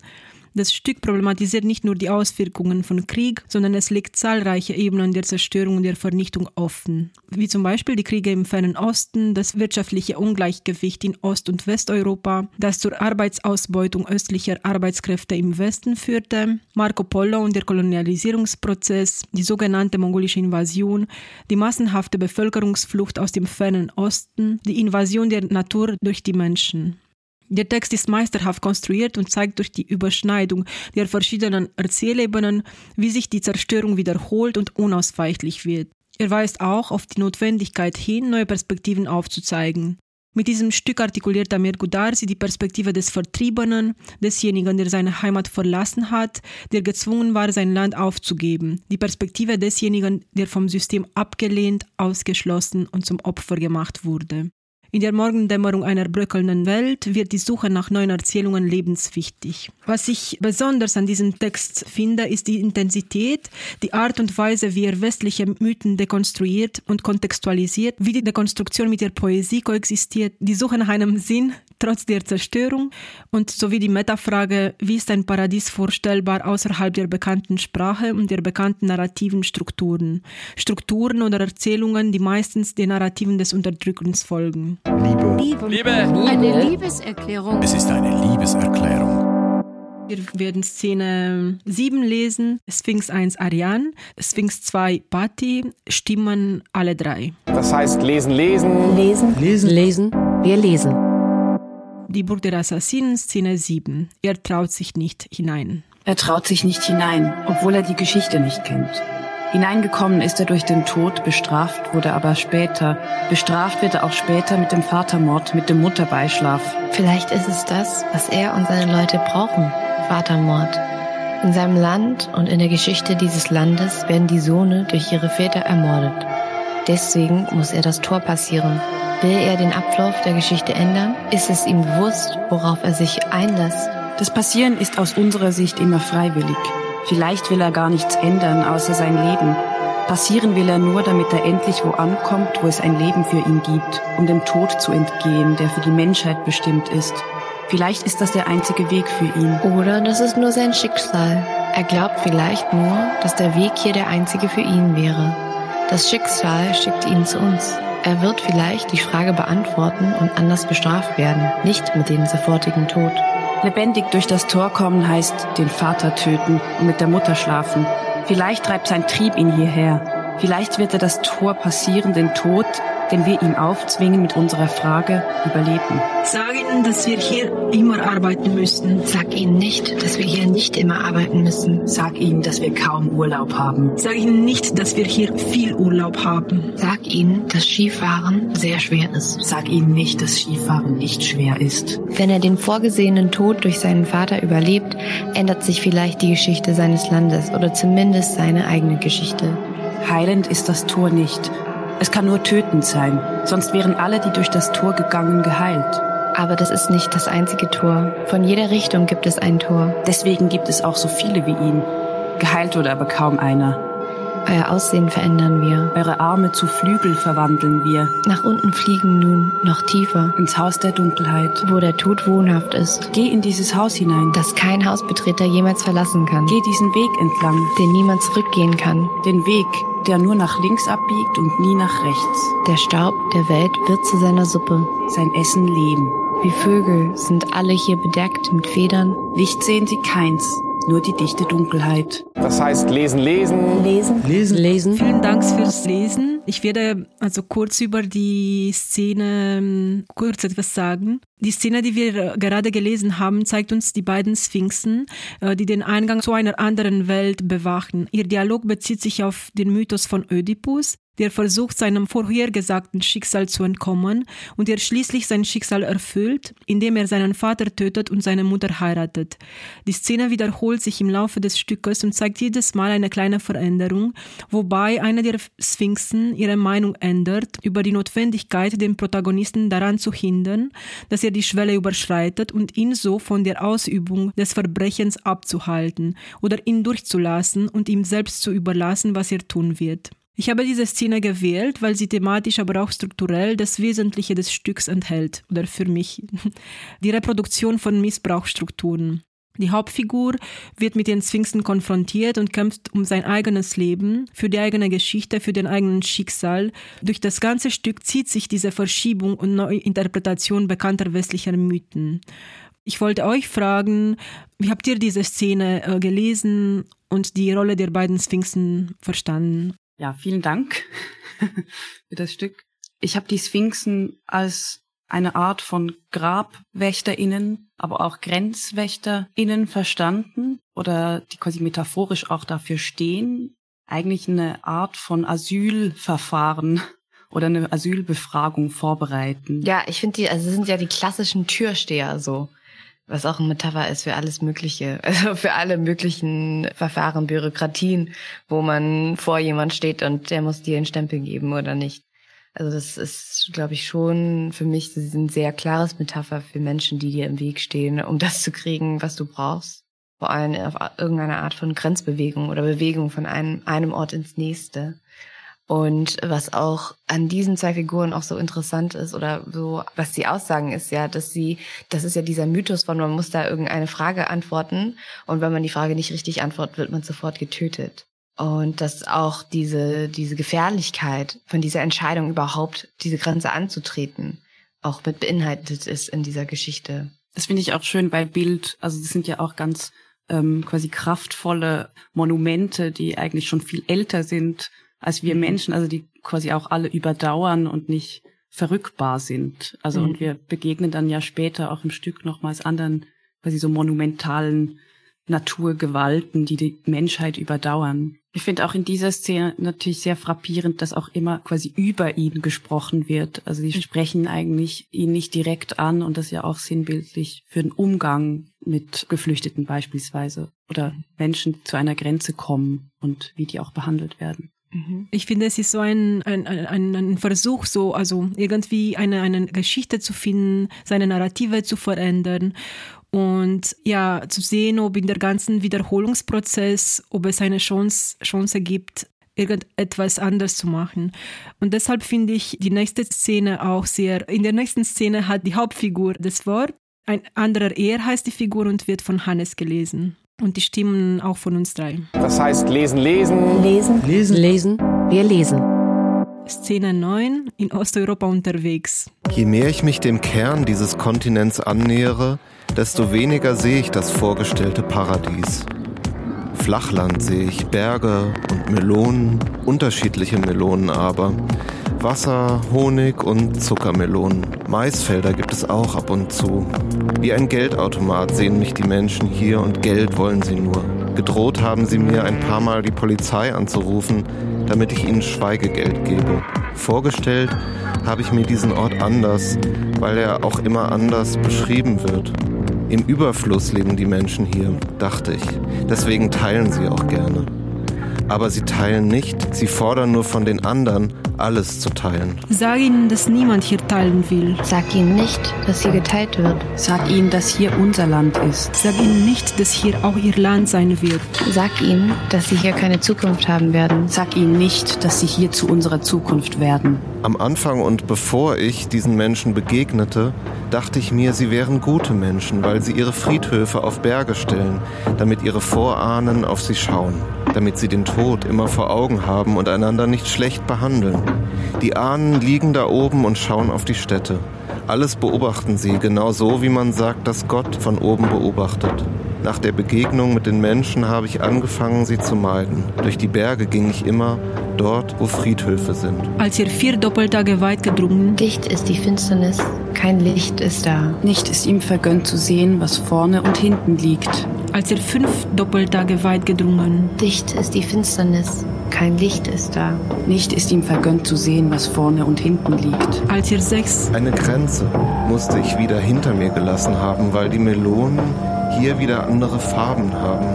Das Stück problematisiert nicht nur die Auswirkungen von Krieg, sondern es legt zahlreiche Ebenen der Zerstörung und der Vernichtung offen, wie zum Beispiel die Kriege im fernen Osten, das wirtschaftliche Ungleichgewicht in Ost- und Westeuropa, das zur Arbeitsausbeutung östlicher Arbeitskräfte im Westen führte, Marco Polo und der Kolonialisierungsprozess, die sogenannte mongolische Invasion, die massenhafte Bevölkerungsflucht aus dem fernen Osten, die Invasion der Natur durch die Menschen. Der Text ist meisterhaft konstruiert und zeigt durch die Überschneidung der verschiedenen Erzählebenen, wie sich die Zerstörung wiederholt und unausweichlich wird. Er weist auch auf die Notwendigkeit hin, neue Perspektiven aufzuzeigen. Mit diesem Stück artikuliert Amir Gudarsi die Perspektive des Vertriebenen, desjenigen, der seine Heimat verlassen hat, der gezwungen war, sein Land aufzugeben, die Perspektive desjenigen, der vom System abgelehnt, ausgeschlossen und zum Opfer gemacht wurde. In der Morgendämmerung einer bröckelnden Welt wird die Suche nach neuen Erzählungen lebenswichtig. Was ich besonders an diesem Text finde, ist die Intensität, die Art und Weise, wie er westliche Mythen dekonstruiert und kontextualisiert, wie die Dekonstruktion mit der Poesie koexistiert, die Suche nach einem Sinn trotz der Zerstörung und sowie die Metafrage, wie ist ein Paradies vorstellbar außerhalb der bekannten Sprache und der bekannten narrativen Strukturen. Strukturen oder Erzählungen, die meistens den Narrativen des Unterdrückens folgen. Liebe. Liebe. Liebe. Eine Liebeserklärung. Es ist eine Liebeserklärung. Wir werden Szene 7 lesen, Sphinx 1 Ariane, Sphinx 2 Patti, stimmen alle drei. Das heißt lesen, lesen. Lesen. Lesen. Lesen. Wir lesen. Die Burg der Assassinen, Szene 7. Er traut sich nicht hinein. Er traut sich nicht hinein, obwohl er die Geschichte nicht kennt. Hineingekommen ist er durch den Tod, bestraft wurde aber später. Bestraft wird er auch später mit dem Vatermord, mit dem Mutterbeischlaf. Vielleicht ist es das, was er und seine Leute brauchen. Vatermord. In seinem Land und in der Geschichte dieses Landes werden die Sohne durch ihre Väter ermordet. Deswegen muss er das Tor passieren. Will er den Ablauf der Geschichte ändern? Ist es ihm bewusst, worauf er sich einlässt? Das Passieren ist aus unserer Sicht immer freiwillig. Vielleicht will er gar nichts ändern, außer sein Leben. Passieren will er nur, damit er endlich wo ankommt, wo es ein Leben für ihn gibt, um dem Tod zu entgehen, der für die Menschheit bestimmt ist. Vielleicht ist das der einzige Weg für ihn. Oder das ist nur sein Schicksal. Er glaubt vielleicht nur, dass der Weg hier der einzige für ihn wäre. Das Schicksal schickt ihn zu uns. Er wird vielleicht die Frage beantworten und anders bestraft werden, nicht mit dem sofortigen Tod. Lebendig durch das Tor kommen heißt den Vater töten und mit der Mutter schlafen. Vielleicht treibt sein Trieb ihn hierher. Vielleicht wird er das Tor passieren, den Tod, den wir ihm aufzwingen mit unserer Frage, überleben. Sag ihnen, dass wir hier immer arbeiten müssen. Sag ihnen nicht, dass wir hier nicht immer arbeiten müssen. Sag ihnen, dass wir kaum Urlaub haben. Sag ihnen nicht, dass wir hier viel Urlaub haben. Sag ihnen, dass Skifahren sehr schwer ist. Sag ihnen nicht, dass Skifahren nicht schwer ist. Wenn er den vorgesehenen Tod durch seinen Vater überlebt, ändert sich vielleicht die Geschichte seines Landes oder zumindest seine eigene Geschichte. Heilend ist das Tor nicht. Es kann nur tötend sein, sonst wären alle, die durch das Tor gegangen, geheilt. Aber das ist nicht das einzige Tor. Von jeder Richtung gibt es ein Tor. Deswegen gibt es auch so viele wie ihn. Geheilt wurde aber kaum einer. Euer Aussehen verändern wir. Eure Arme zu Flügel verwandeln wir. Nach unten fliegen nun noch tiefer. Ins Haus der Dunkelheit. Wo der Tod wohnhaft ist. Geh in dieses Haus hinein. Das kein Hausbetreter jemals verlassen kann. Geh diesen Weg entlang. Den niemand zurückgehen kann. Den Weg, der nur nach links abbiegt und nie nach rechts. Der Staub der Welt wird zu seiner Suppe. Sein Essen Leben. Wie Vögel sind alle hier bedeckt mit Federn. Licht sehen sie keins, nur die dichte Dunkelheit. Das heißt lesen, lesen. Lesen. Lesen. Lesen. Vielen Dank fürs Lesen. Ich werde also kurz über die Szene ähm, kurz etwas sagen. Die Szene, die wir gerade gelesen haben, zeigt uns die beiden Sphinxen, äh, die den Eingang zu einer anderen Welt bewachen. Ihr Dialog bezieht sich auf den Mythos von Ödipus, der versucht, seinem vorhergesagten Schicksal zu entkommen und der schließlich sein Schicksal erfüllt, indem er seinen Vater tötet und seine Mutter heiratet. Die Szene wiederholt sich im Laufe des Stückes und zeigt jedes Mal eine kleine Veränderung, wobei eine der Sphinxen ihre Meinung ändert über die Notwendigkeit, den Protagonisten daran zu hindern, dass er die Schwelle überschreitet und ihn so von der Ausübung des Verbrechens abzuhalten oder ihn durchzulassen und ihm selbst zu überlassen, was er tun wird. Ich habe diese Szene gewählt, weil sie thematisch, aber auch strukturell das Wesentliche des Stücks enthält, oder für mich, die Reproduktion von Missbrauchsstrukturen. Die Hauptfigur wird mit den Sphinxen konfrontiert und kämpft um sein eigenes Leben, für die eigene Geschichte, für den eigenen Schicksal. Durch das ganze Stück zieht sich diese Verschiebung und Neuinterpretation bekannter westlicher Mythen. Ich wollte euch fragen, wie habt ihr diese Szene äh, gelesen und die Rolle der beiden Sphinxen verstanden? Ja, vielen Dank für das Stück. Ich habe die Sphinxen als eine Art von GrabwächterInnen, aber auch GrenzwächterInnen verstanden oder die quasi metaphorisch auch dafür stehen. Eigentlich eine Art von Asylverfahren oder eine Asylbefragung vorbereiten. Ja, ich finde die, also sind ja die klassischen Türsteher so was auch ein Metapher ist für alles Mögliche, also für alle möglichen Verfahren, Bürokratien, wo man vor jemand steht und der muss dir einen Stempel geben oder nicht. Also das ist, glaube ich, schon für mich ein sehr klares Metapher für Menschen, die dir im Weg stehen, um das zu kriegen, was du brauchst. Vor allem auf irgendeine Art von Grenzbewegung oder Bewegung von einem, einem Ort ins nächste. Und was auch an diesen zwei Figuren auch so interessant ist oder so, was sie aussagen, ist ja, dass sie, das ist ja dieser Mythos von, man muss da irgendeine Frage antworten und wenn man die Frage nicht richtig antwortet, wird man sofort getötet. Und dass auch diese, diese Gefährlichkeit von dieser Entscheidung überhaupt, diese Grenze anzutreten, auch mit beinhaltet ist in dieser Geschichte. Das finde ich auch schön bei Bild. Also das sind ja auch ganz ähm, quasi kraftvolle Monumente, die eigentlich schon viel älter sind als wir mhm. Menschen, also die quasi auch alle überdauern und nicht verrückbar sind. Also mhm. und wir begegnen dann ja später auch im Stück nochmals anderen quasi so monumentalen Naturgewalten, die die Menschheit überdauern. Ich finde auch in dieser Szene natürlich sehr frappierend, dass auch immer quasi über ihn gesprochen wird. Also die sprechen eigentlich ihn nicht direkt an und das ja auch sinnbildlich für den Umgang mit Geflüchteten beispielsweise oder Menschen, die zu einer Grenze kommen und wie die auch behandelt werden. Mhm. Ich finde, es ist so ein, ein, ein, ein Versuch, so, also irgendwie eine, eine Geschichte zu finden, seine Narrative zu verändern und ja, zu sehen, ob in der ganzen Wiederholungsprozess, ob es eine Chance, Chance gibt, irgendetwas anders zu machen. Und deshalb finde ich die nächste Szene auch sehr, in der nächsten Szene hat die Hauptfigur das Wort, ein anderer Er heißt die Figur und wird von Hannes gelesen. Und die Stimmen auch von uns drei. Das heißt lesen, lesen. Lesen. Lesen. Lesen. Wir lesen. Szene 9 in Osteuropa unterwegs. Je mehr ich mich dem Kern dieses Kontinents annähere, desto weniger sehe ich das vorgestellte Paradies. Flachland sehe ich Berge und Melonen, unterschiedliche Melonen aber. Wasser, Honig und Zuckermelonen. Maisfelder gibt es auch ab und zu. Wie ein Geldautomat sehen mich die Menschen hier und Geld wollen sie nur. Gedroht haben sie mir ein paar Mal die Polizei anzurufen, damit ich ihnen Schweigegeld gebe. Vorgestellt habe ich mir diesen Ort anders, weil er auch immer anders beschrieben wird. Im Überfluss leben die Menschen hier, dachte ich. Deswegen teilen sie auch gerne. Aber sie teilen nicht, sie fordern nur von den anderen, alles zu teilen. Sag ihnen, dass niemand hier teilen will. Sag ihnen nicht, dass hier geteilt wird. Sag ihnen, dass hier unser Land ist. Sag ihnen nicht, dass hier auch ihr Land sein wird. Sag ihnen, dass sie hier keine Zukunft haben werden. Sag ihnen nicht, dass sie hier zu unserer Zukunft werden. Am Anfang und bevor ich diesen Menschen begegnete, dachte ich mir, sie wären gute Menschen, weil sie ihre Friedhöfe auf Berge stellen, damit ihre Vorahnen auf sie schauen, damit sie den Tod immer vor Augen haben und einander nicht schlecht behandeln. Die Ahnen liegen da oben und schauen auf die Städte. Alles beobachten sie, genau so wie man sagt, dass Gott von oben beobachtet. Nach der Begegnung mit den Menschen habe ich angefangen, sie zu meiden. Durch die Berge ging ich immer dort, wo Friedhöfe sind. Als ihr vier Doppeltage weit gedrungen, Dicht ist die Finsternis, kein Licht ist da. Nicht ist ihm vergönnt zu sehen, was vorne und hinten liegt. als ihr fünf Doppeltage weit gedrungen, Dicht ist die Finsternis, kein Licht ist da. Nicht ist ihm vergönnt zu sehen, was vorne und hinten liegt. als ihr sechs, Eine Grenze musste ich wieder hinter mir gelassen haben, weil die Melonen hier wieder andere Farben haben.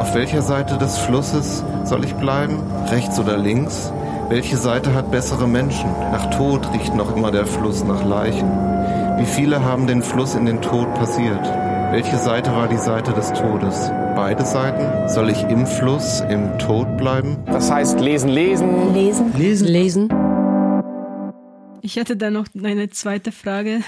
Auf welcher Seite des Flusses soll ich bleiben? Rechts oder links? Welche Seite hat bessere Menschen? Nach Tod riecht noch immer der Fluss nach Leichen. Wie viele haben den Fluss in den Tod passiert? Welche Seite war die Seite des Todes? Beide Seiten? Soll ich im Fluss, im Tod bleiben? Das heißt lesen, lesen. Lesen? Lesen, lesen, Ich hatte da noch eine zweite Frage.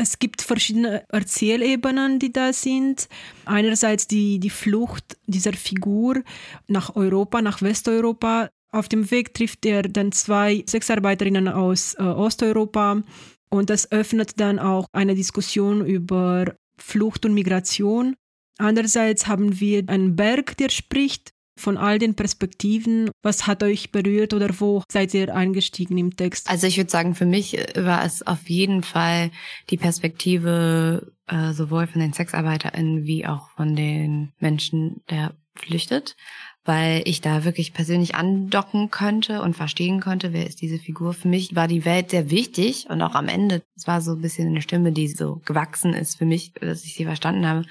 Es gibt verschiedene Erzählebenen, die da sind. Einerseits die, die Flucht dieser Figur nach Europa, nach Westeuropa. Auf dem Weg trifft er dann zwei Sexarbeiterinnen aus äh, Osteuropa und das öffnet dann auch eine Diskussion über Flucht und Migration. Andererseits haben wir einen Berg, der spricht von all den Perspektiven. Was hat euch berührt oder wo seid ihr eingestiegen im Text? Also ich würde sagen, für mich war es auf jeden Fall die Perspektive äh, sowohl von den SexarbeiterInnen wie auch von den Menschen, der flüchtet, weil ich da wirklich persönlich andocken könnte und verstehen konnte, wer ist diese Figur. Für mich war die Welt sehr wichtig und auch am Ende, es war so ein bisschen eine Stimme, die so gewachsen ist für mich, dass ich sie verstanden habe.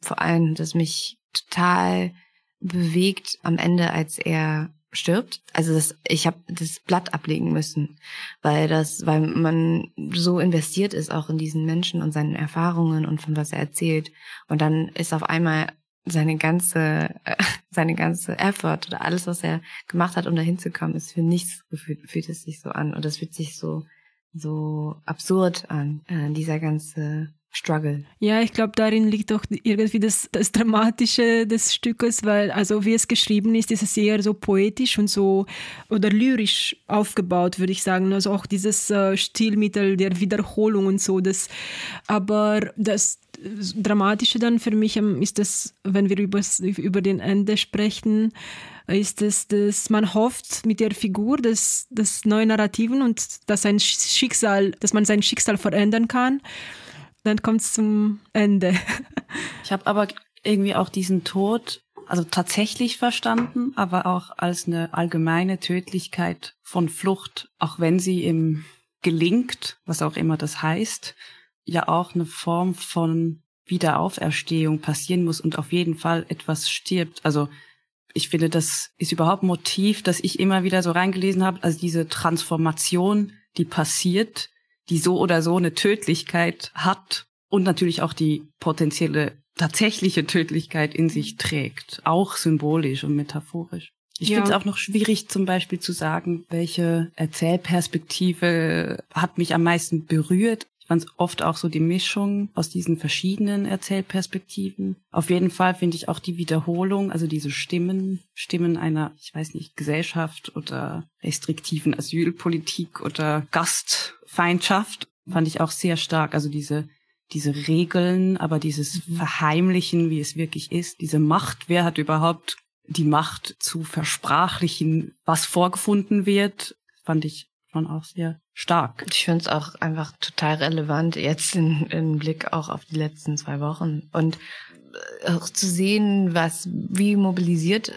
Vor allem, dass mich total bewegt am Ende, als er stirbt. Also das, ich habe das Blatt ablegen müssen, weil das, weil man so investiert ist auch in diesen Menschen und seinen Erfahrungen und von was er erzählt. Und dann ist auf einmal seine ganze, seine ganze Effort oder alles, was er gemacht hat, um dahin zu kommen, ist für nichts gefühlt, fühlt es sich so an. Und das fühlt sich so, so absurd an, äh, dieser ganze Struggle. Ja, ich glaube, darin liegt auch irgendwie das, das Dramatische des Stückes, weil, also wie es geschrieben ist, ist es eher so poetisch und so oder lyrisch aufgebaut, würde ich sagen. Also auch dieses äh, Stilmittel der Wiederholung und so. Das, aber das Dramatische dann für mich ähm, ist das, wenn wir übers, über den Ende sprechen, ist es, dass man hofft mit der Figur des, des neuen Narrativen und dass sein Schicksal, dass man sein Schicksal verändern kann dann kommt es zum Ende. Ich habe aber irgendwie auch diesen Tod also tatsächlich verstanden, aber auch als eine allgemeine Tödlichkeit von Flucht, auch wenn sie im gelingt, was auch immer das heißt, ja auch eine Form von Wiederauferstehung passieren muss und auf jeden Fall etwas stirbt. Also ich finde, das ist überhaupt Motiv, das ich immer wieder so reingelesen habe, also diese Transformation, die passiert, die so oder so eine Tödlichkeit hat und natürlich auch die potenzielle tatsächliche Tödlichkeit in sich trägt, auch symbolisch und metaphorisch. Ich Ja. finde es auch noch schwierig, zum Beispiel zu sagen, welche Erzählperspektive hat mich am meisten berührt. Ich fand es oft auch so die Mischung aus diesen verschiedenen Erzählperspektiven. Auf jeden Fall finde ich auch die Wiederholung, also diese Stimmen, Stimmen einer, ich weiß nicht, Gesellschaft oder restriktiven Asylpolitik oder Gastfeindschaft, fand ich auch sehr stark. Also diese diese Regeln, aber dieses Verheimlichen, wie es wirklich ist, diese Macht, wer hat überhaupt die Macht zu versprachlichen, was vorgefunden wird, fand ich schon auch sehr stark. Ich finde es auch einfach total relevant, jetzt in, in Blick auch auf die letzten zwei Wochen. Und auch zu sehen, was, wie mobilisiert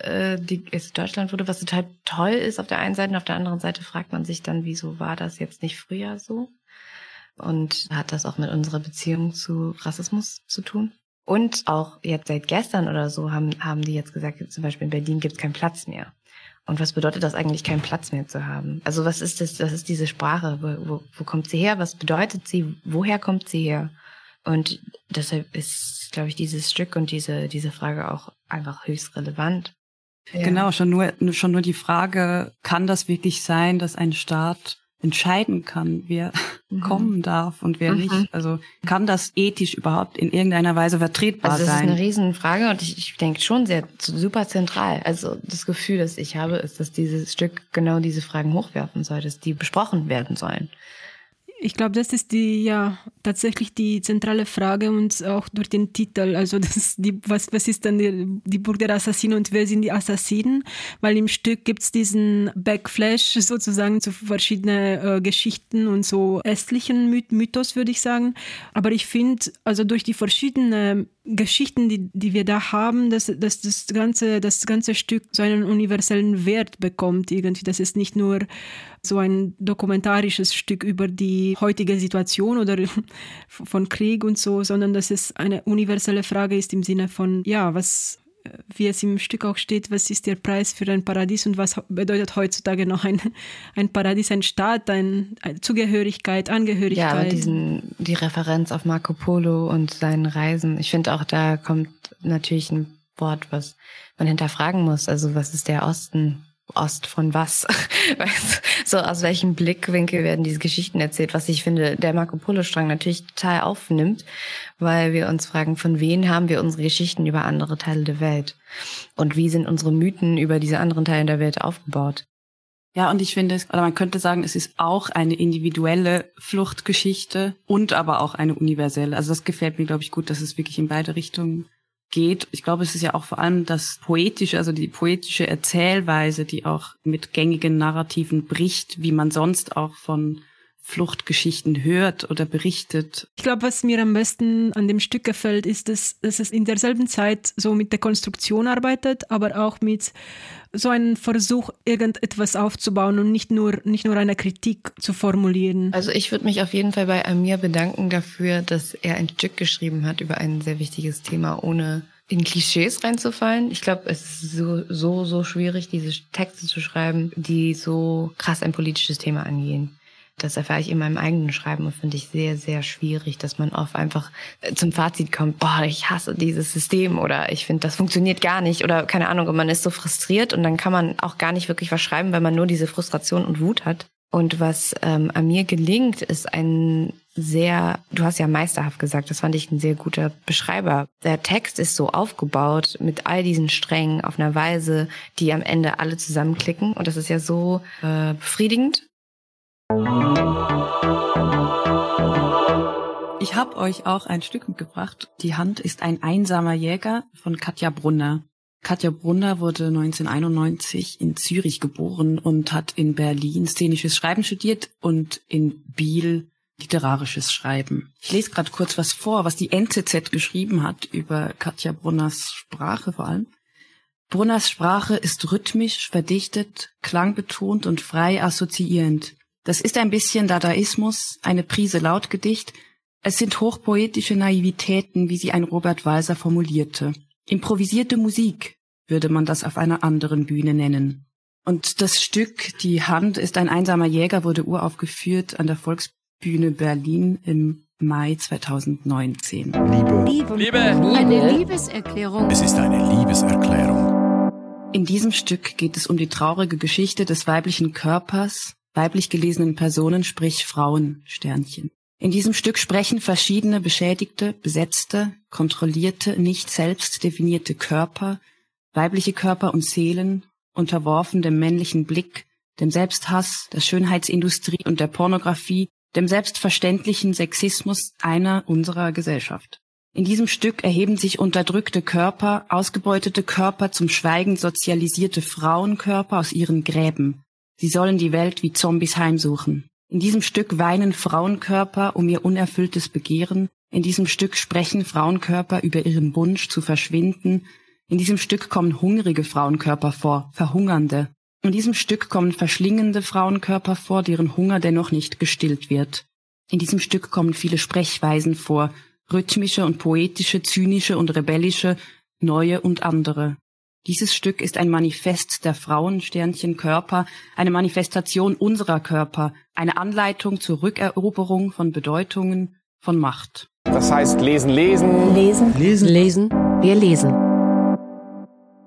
äh, die, jetzt Deutschland wurde, was total toll ist auf der einen Seite und auf der anderen Seite fragt man sich dann, wieso war das jetzt nicht früher so? Und hat das auch mit unserer Beziehung zu Rassismus zu tun? Und auch jetzt seit gestern oder so haben, haben die jetzt gesagt, zum Beispiel in Berlin gibt es keinen Platz mehr. Und was bedeutet das eigentlich, keinen Platz mehr zu haben? Also was ist das, was ist diese Sprache? Wo, wo, wo kommt sie her? Was bedeutet sie? Woher kommt sie her? Und deshalb ist, glaube ich, dieses Stück und diese, diese Frage auch einfach höchst relevant. Ja. Genau, schon nur, schon nur die Frage, kann das wirklich sein, dass ein Staat entscheiden kann, wer mhm. kommen darf und wer mhm. nicht. Also kann das ethisch überhaupt in irgendeiner Weise vertretbar also das sein? Das ist eine Riesenfrage und ich, ich denke schon sehr super zentral. Also das Gefühl, das ich habe, ist, dass dieses Stück genau diese Fragen hochwerfen soll, dass die besprochen werden sollen. Ich glaube, das ist die ja tatsächlich die zentrale Frage und auch durch den Titel. Also das die, was, was ist dann die, die Burg der Assassinen und wer sind die Assassinen? Weil im Stück gibt's diesen Backflash sozusagen zu verschiedenen äh, Geschichten und so östlichen Mythos, würde ich sagen. Aber ich finde, also durch die verschiedenen Geschichten, die, die wir da haben, dass, dass das, ganze, das ganze Stück so einen universellen Wert bekommt irgendwie. Das ist nicht nur so ein dokumentarisches Stück über die heutige Situation oder von Krieg und so, sondern dass es eine universelle Frage ist im Sinne von, ja, was, wie es im Stück auch steht, was ist der Preis für ein Paradies und was bedeutet heutzutage noch ein, ein Paradies, ein Staat, ein, eine Zugehörigkeit, Angehörigkeit. Ja, aber diesen, die Referenz auf Marco Polo und seinen Reisen, ich finde auch, da kommt natürlich ein Wort, was man hinterfragen muss. Also was ist der Osten? Ost von was? so aus welchem Blickwinkel werden diese Geschichten erzählt? Was ich finde, der Marco Polo-Strang natürlich total aufnimmt, weil wir uns fragen, von wem haben wir unsere Geschichten über andere Teile der Welt? Und wie sind unsere Mythen über diese anderen Teile der Welt aufgebaut? Ja, und ich finde, oder man könnte sagen, es ist auch eine individuelle Fluchtgeschichte und aber auch eine universelle. Also das gefällt mir, glaube ich, gut, dass es wirklich in beide Richtungen geht. Ich glaube, es ist ja auch vor allem das poetische, also die poetische Erzählweise, die auch mit gängigen Narrativen bricht, wie man sonst auch von Fluchtgeschichten hört oder berichtet. Ich glaube, was mir am besten an dem Stück gefällt, ist, dass, dass es in derselben Zeit so mit der Konstruktion arbeitet, aber auch mit so einem Versuch, irgendetwas aufzubauen und nicht nur, nicht nur eine Kritik zu formulieren. Also ich würde mich auf jeden Fall bei Amir bedanken dafür, dass er ein Stück geschrieben hat über ein sehr wichtiges Thema, ohne in Klischees reinzufallen. Ich glaube, es ist so, so, so schwierig, diese Texte zu schreiben, die so krass ein politisches Thema angehen. Das erfahre ich in meinem eigenen Schreiben und finde ich sehr, sehr schwierig, dass man oft einfach äh, zum Fazit kommt, boah, ich hasse dieses System oder ich finde, das funktioniert gar nicht oder keine Ahnung, und man ist so frustriert und dann kann man auch gar nicht wirklich was schreiben, weil man nur diese Frustration und Wut hat. Und was ähm, an mir gelingt, ist ein sehr, du hast ja meisterhaft gesagt, das fand ich ein sehr guter Beschreiber. Der Text ist so aufgebaut mit all diesen Strängen auf einer Weise, die am Ende alle zusammenklicken. Und das ist ja so äh, befriedigend ich habe euch auch ein Stück mitgebracht. Die Hand ist ein einsamer Jäger von Katja Brunner. Katja Brunner wurde 1991 in Zürich geboren und hat in Berlin szenisches Schreiben studiert und in Biel literarisches Schreiben. Ich lese gerade kurz was vor, was die NZZ geschrieben hat über Katja Brunners Sprache vor allem. Brunners Sprache ist rhythmisch, verdichtet, klangbetont und frei assoziierend. Das ist ein bisschen Dadaismus, eine Prise Lautgedicht. Es sind hochpoetische Naivitäten, wie sie ein Robert Walser formulierte. Improvisierte Musik würde man das auf einer anderen Bühne nennen. Und das Stück Die Hand ist ein einsamer Jäger wurde uraufgeführt an der Volksbühne Berlin im Mai 2019. Liebe. Liebe. Liebe. Eine Liebeserklärung. Es ist eine Liebeserklärung. In diesem Stück geht es um die traurige Geschichte des weiblichen Körpers, weiblich gelesenen Personen, sprich Frauen, Sternchen. In diesem Stück sprechen verschiedene beschädigte, besetzte, kontrollierte, nicht selbst definierte Körper, weibliche Körper und Seelen, unterworfen dem männlichen Blick, dem Selbsthass, der Schönheitsindustrie und der Pornografie, dem selbstverständlichen Sexismus einer unserer Gesellschaft. In diesem Stück erheben sich unterdrückte Körper, ausgebeutete Körper, zum Schweigen sozialisierte Frauenkörper aus ihren Gräben, Sie sollen die Welt wie Zombies heimsuchen. In diesem Stück weinen Frauenkörper um ihr unerfülltes Begehren. In diesem Stück sprechen Frauenkörper über ihren Wunsch zu verschwinden. In diesem Stück kommen hungrige Frauenkörper vor, verhungernde. In diesem Stück kommen verschlingende Frauenkörper vor, deren Hunger dennoch nicht gestillt wird. In diesem Stück kommen viele Sprechweisen vor, rhythmische und poetische, zynische und rebellische, neue und andere. Dieses Stück ist ein Manifest der Frauensternchen Körper, eine Manifestation unserer Körper, eine Anleitung zur Rückeroberung von Bedeutungen, von Macht. Das heißt lesen, lesen. Lesen, lesen, lesen. Wir lesen.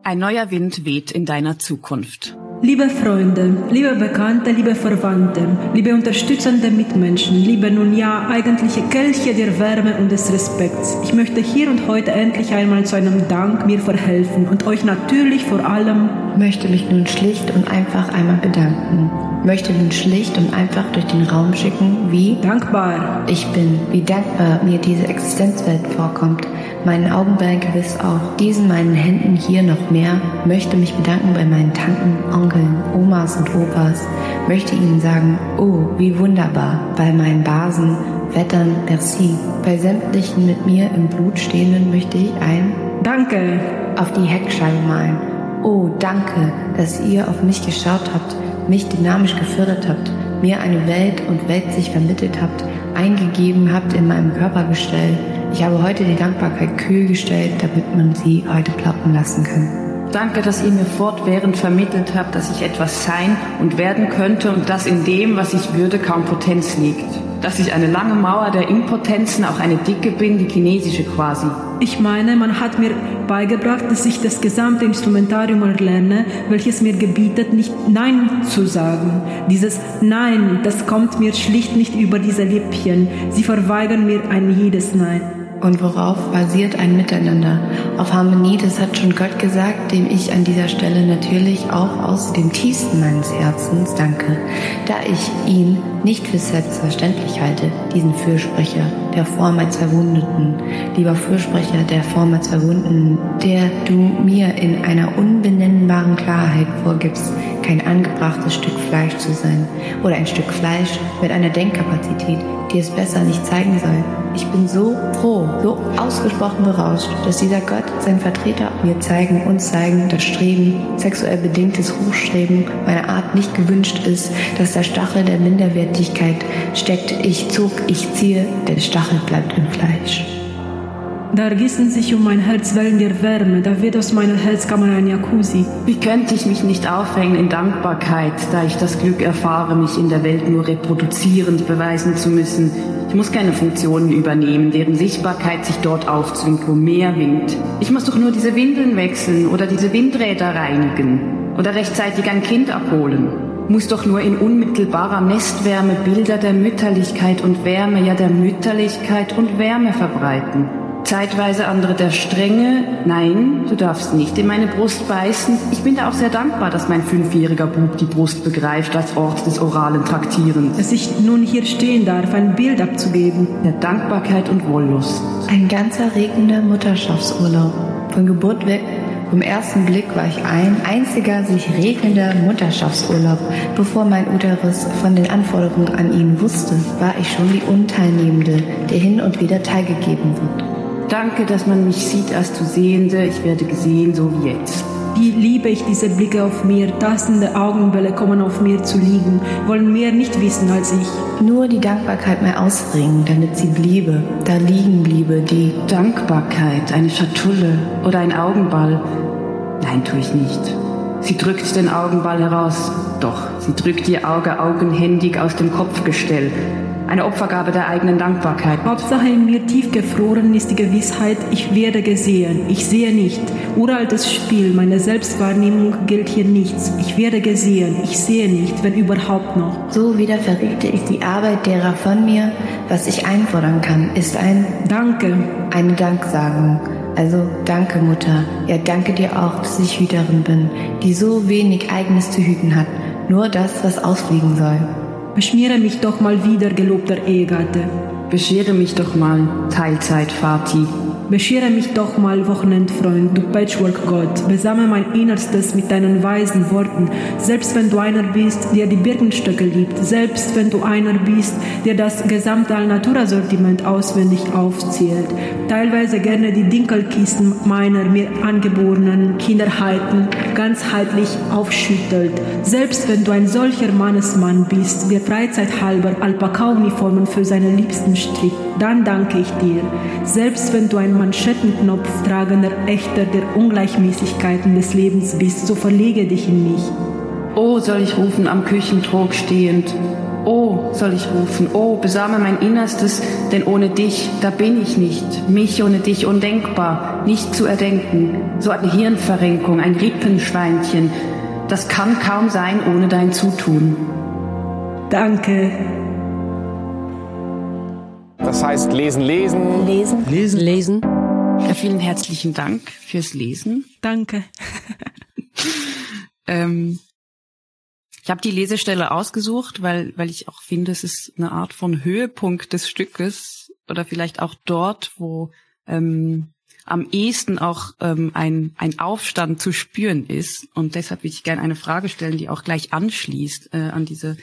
Ein neuer Wind weht in deiner Zukunft. Liebe Freunde, liebe Bekannte, liebe Verwandte, liebe unterstützende Mitmenschen, liebe nun ja eigentliche Kelche der Wärme und des Respekts. Ich möchte hier und heute endlich einmal zu einem Dank mir verhelfen und euch natürlich vor allem möchte mich nun schlicht und einfach einmal bedanken. Möchte nun schlicht und einfach durch den Raum schicken, wie dankbar ich bin, wie dankbar mir diese Existenzwelt vorkommt meinen Augenbällen gewiss auch, diesen meinen Händen hier noch mehr, möchte mich bedanken bei meinen Tanten, Onkeln, Omas und Opas, möchte ihnen sagen, oh, wie wunderbar, bei meinen Basen, Wettern, merci. Bei sämtlichen mit mir im Blut stehenden möchte ich ein Danke. auf die Heckscheibe malen. Oh, danke, dass ihr auf mich geschaut habt, mich dynamisch gefördert habt, mir eine Welt und Welt sich vermittelt habt, eingegeben habt in meinem Körpergestell, ich habe heute die Dankbarkeit kühl gestellt, damit man sie heute plappen lassen kann. Danke, dass ihr mir fortwährend vermittelt habt, dass ich etwas sein und werden könnte und dass in dem, was ich würde, kaum Potenz liegt. Dass ich eine lange Mauer der Impotenzen, auch eine dicke bin, die chinesische quasi. Ich meine, man hat mir beigebracht, dass ich das gesamte Instrumentarium erlerne, welches mir gebietet, nicht Nein zu sagen. Dieses Nein, das kommt mir schlicht nicht über diese Lippchen. Sie verweigern mir ein jedes Nein. Und worauf basiert ein Miteinander? Auf Harmonie, das hat schon Gott gesagt, dem ich an dieser Stelle natürlich auch aus dem tiefsten meines Herzens danke, da ich ihn nicht für selbstverständlich halte, diesen Fürsprecher, der vormals Verwundeten, lieber Fürsprecher der vormals Verwundeten, der du mir in einer unbenennbaren Klarheit vorgibst, kein angebrachtes Stück Fleisch zu sein oder ein Stück Fleisch mit einer Denkkapazität, die es besser nicht zeigen soll. Ich bin so froh, so ausgesprochen berauscht, dass dieser Gott, sein Vertreter, mir zeigen, uns zeigen, dass Streben, sexuell bedingtes Hochstreben meiner Art nicht gewünscht ist, dass der Stachel der Minderwertigkeit steckt. Ich zog, ich ziehe, der Stachel bleibt im Fleisch. Da ergießen sich um mein Herz Wellen der Wärme, da wird aus meiner Herzkammer ein Jacuzzi. Wie könnte ich mich nicht aufhängen in Dankbarkeit, da ich das Glück erfahre, mich in der Welt nur reproduzierend beweisen zu müssen? Ich muss keine Funktionen übernehmen, deren Sichtbarkeit sich dort aufzwingt, wo mehr winkt. Ich muss doch nur diese Windeln wechseln oder diese Windräder reinigen oder rechtzeitig ein Kind abholen muss doch nur in unmittelbarer Nestwärme Bilder der Mütterlichkeit und Wärme, ja der Mütterlichkeit und Wärme verbreiten zeitweise andere der Strenge. Nein, du darfst nicht in meine Brust beißen. Ich bin da auch sehr dankbar, dass mein fünfjähriger Bub die Brust begreift als Ort des oralen Traktierens. Dass ich nun hier stehen darf, ein Bild abzugeben. Der Dankbarkeit und Wollust. Ein ganzer regender Mutterschaftsurlaub. Von Geburt weg vom ersten Blick war ich ein einziger sich regelnder Mutterschaftsurlaub. Bevor mein Uterus von den Anforderungen an ihn wusste, war ich schon die Unteilnehmende, der hin und wieder teilgegeben wird. Danke, dass man mich sieht als du Sehende. Ich werde gesehen, so wie jetzt. Wie liebe ich diese Blicke auf mir, tastende Augenbälle kommen auf mir zu liegen, wollen mehr nicht wissen als ich. Nur die Dankbarkeit mehr ausbringen, damit sie bliebe, da liegen bliebe die Dankbarkeit, eine Schatulle oder ein Augenball. Nein, tue ich nicht. Sie drückt den Augenball heraus. Doch, sie drückt ihr Auge augenhändig aus dem Kopfgestell eine Opfergabe der eigenen Dankbarkeit. Hauptsache in mir tief gefroren ist die Gewissheit, ich werde gesehen. Ich sehe nicht. Uraltes Spiel, meine Selbstwahrnehmung gilt hier nichts. Ich werde gesehen. Ich sehe nicht, wenn überhaupt noch. So wieder verrichte ich die Arbeit derer von mir. Was ich einfordern kann, ist ein Danke. Eine Danksagung. Also danke, Mutter. Ja, danke dir auch, dass ich Hüterin bin, die so wenig Eigenes zu hüten hat. Nur das, was ausfliegen soll. Beschmiere mich doch mal wieder, gelobter Ehegatte. Beschere mich doch mal, Teilzeit, Vati. Beschere mich doch mal, Wochenendfreund, du Patchwork-Gott. Besame mein Innerstes mit deinen weisen Worten. Selbst wenn du einer bist, der die Birkenstöcke liebt. Selbst wenn du einer bist, der das gesamte Alnatura-Sortiment auswendig aufzählt. Teilweise gerne die Dinkelkisten meiner mir angeborenen Kinderheiten ganzheitlich aufschüttelt. Selbst wenn du ein solcher Mannesmann bist, der freizeithalber Alpaka-Uniformen für seine Liebsten strickt, dann danke ich dir. Selbst wenn du ein Manschettenknopf tragender Ächter der Ungleichmäßigkeiten des Lebens bist, so verlege dich in mich. Oh, soll ich rufen am Küchentrog stehend. Oh, soll ich rufen, oh, besame mein Innerstes, denn ohne dich, da bin ich nicht. Mich ohne dich undenkbar, nicht zu erdenken. So eine Hirnverrenkung, ein Rippenschweinchen. Das kann kaum sein ohne dein Zutun. Danke. Das heißt lesen, lesen. Lesen. Lesen. Lesen. Ja, vielen herzlichen Dank fürs Lesen. Danke. ähm, ich habe die Lesestelle ausgesucht, weil, weil ich auch finde, es ist eine Art von Höhepunkt des Stückes oder vielleicht auch dort, wo ähm, am ehesten auch ähm, ein, ein Aufstand zu spüren ist. Und deshalb würde ich gerne eine Frage stellen, die auch gleich anschließt äh, an diese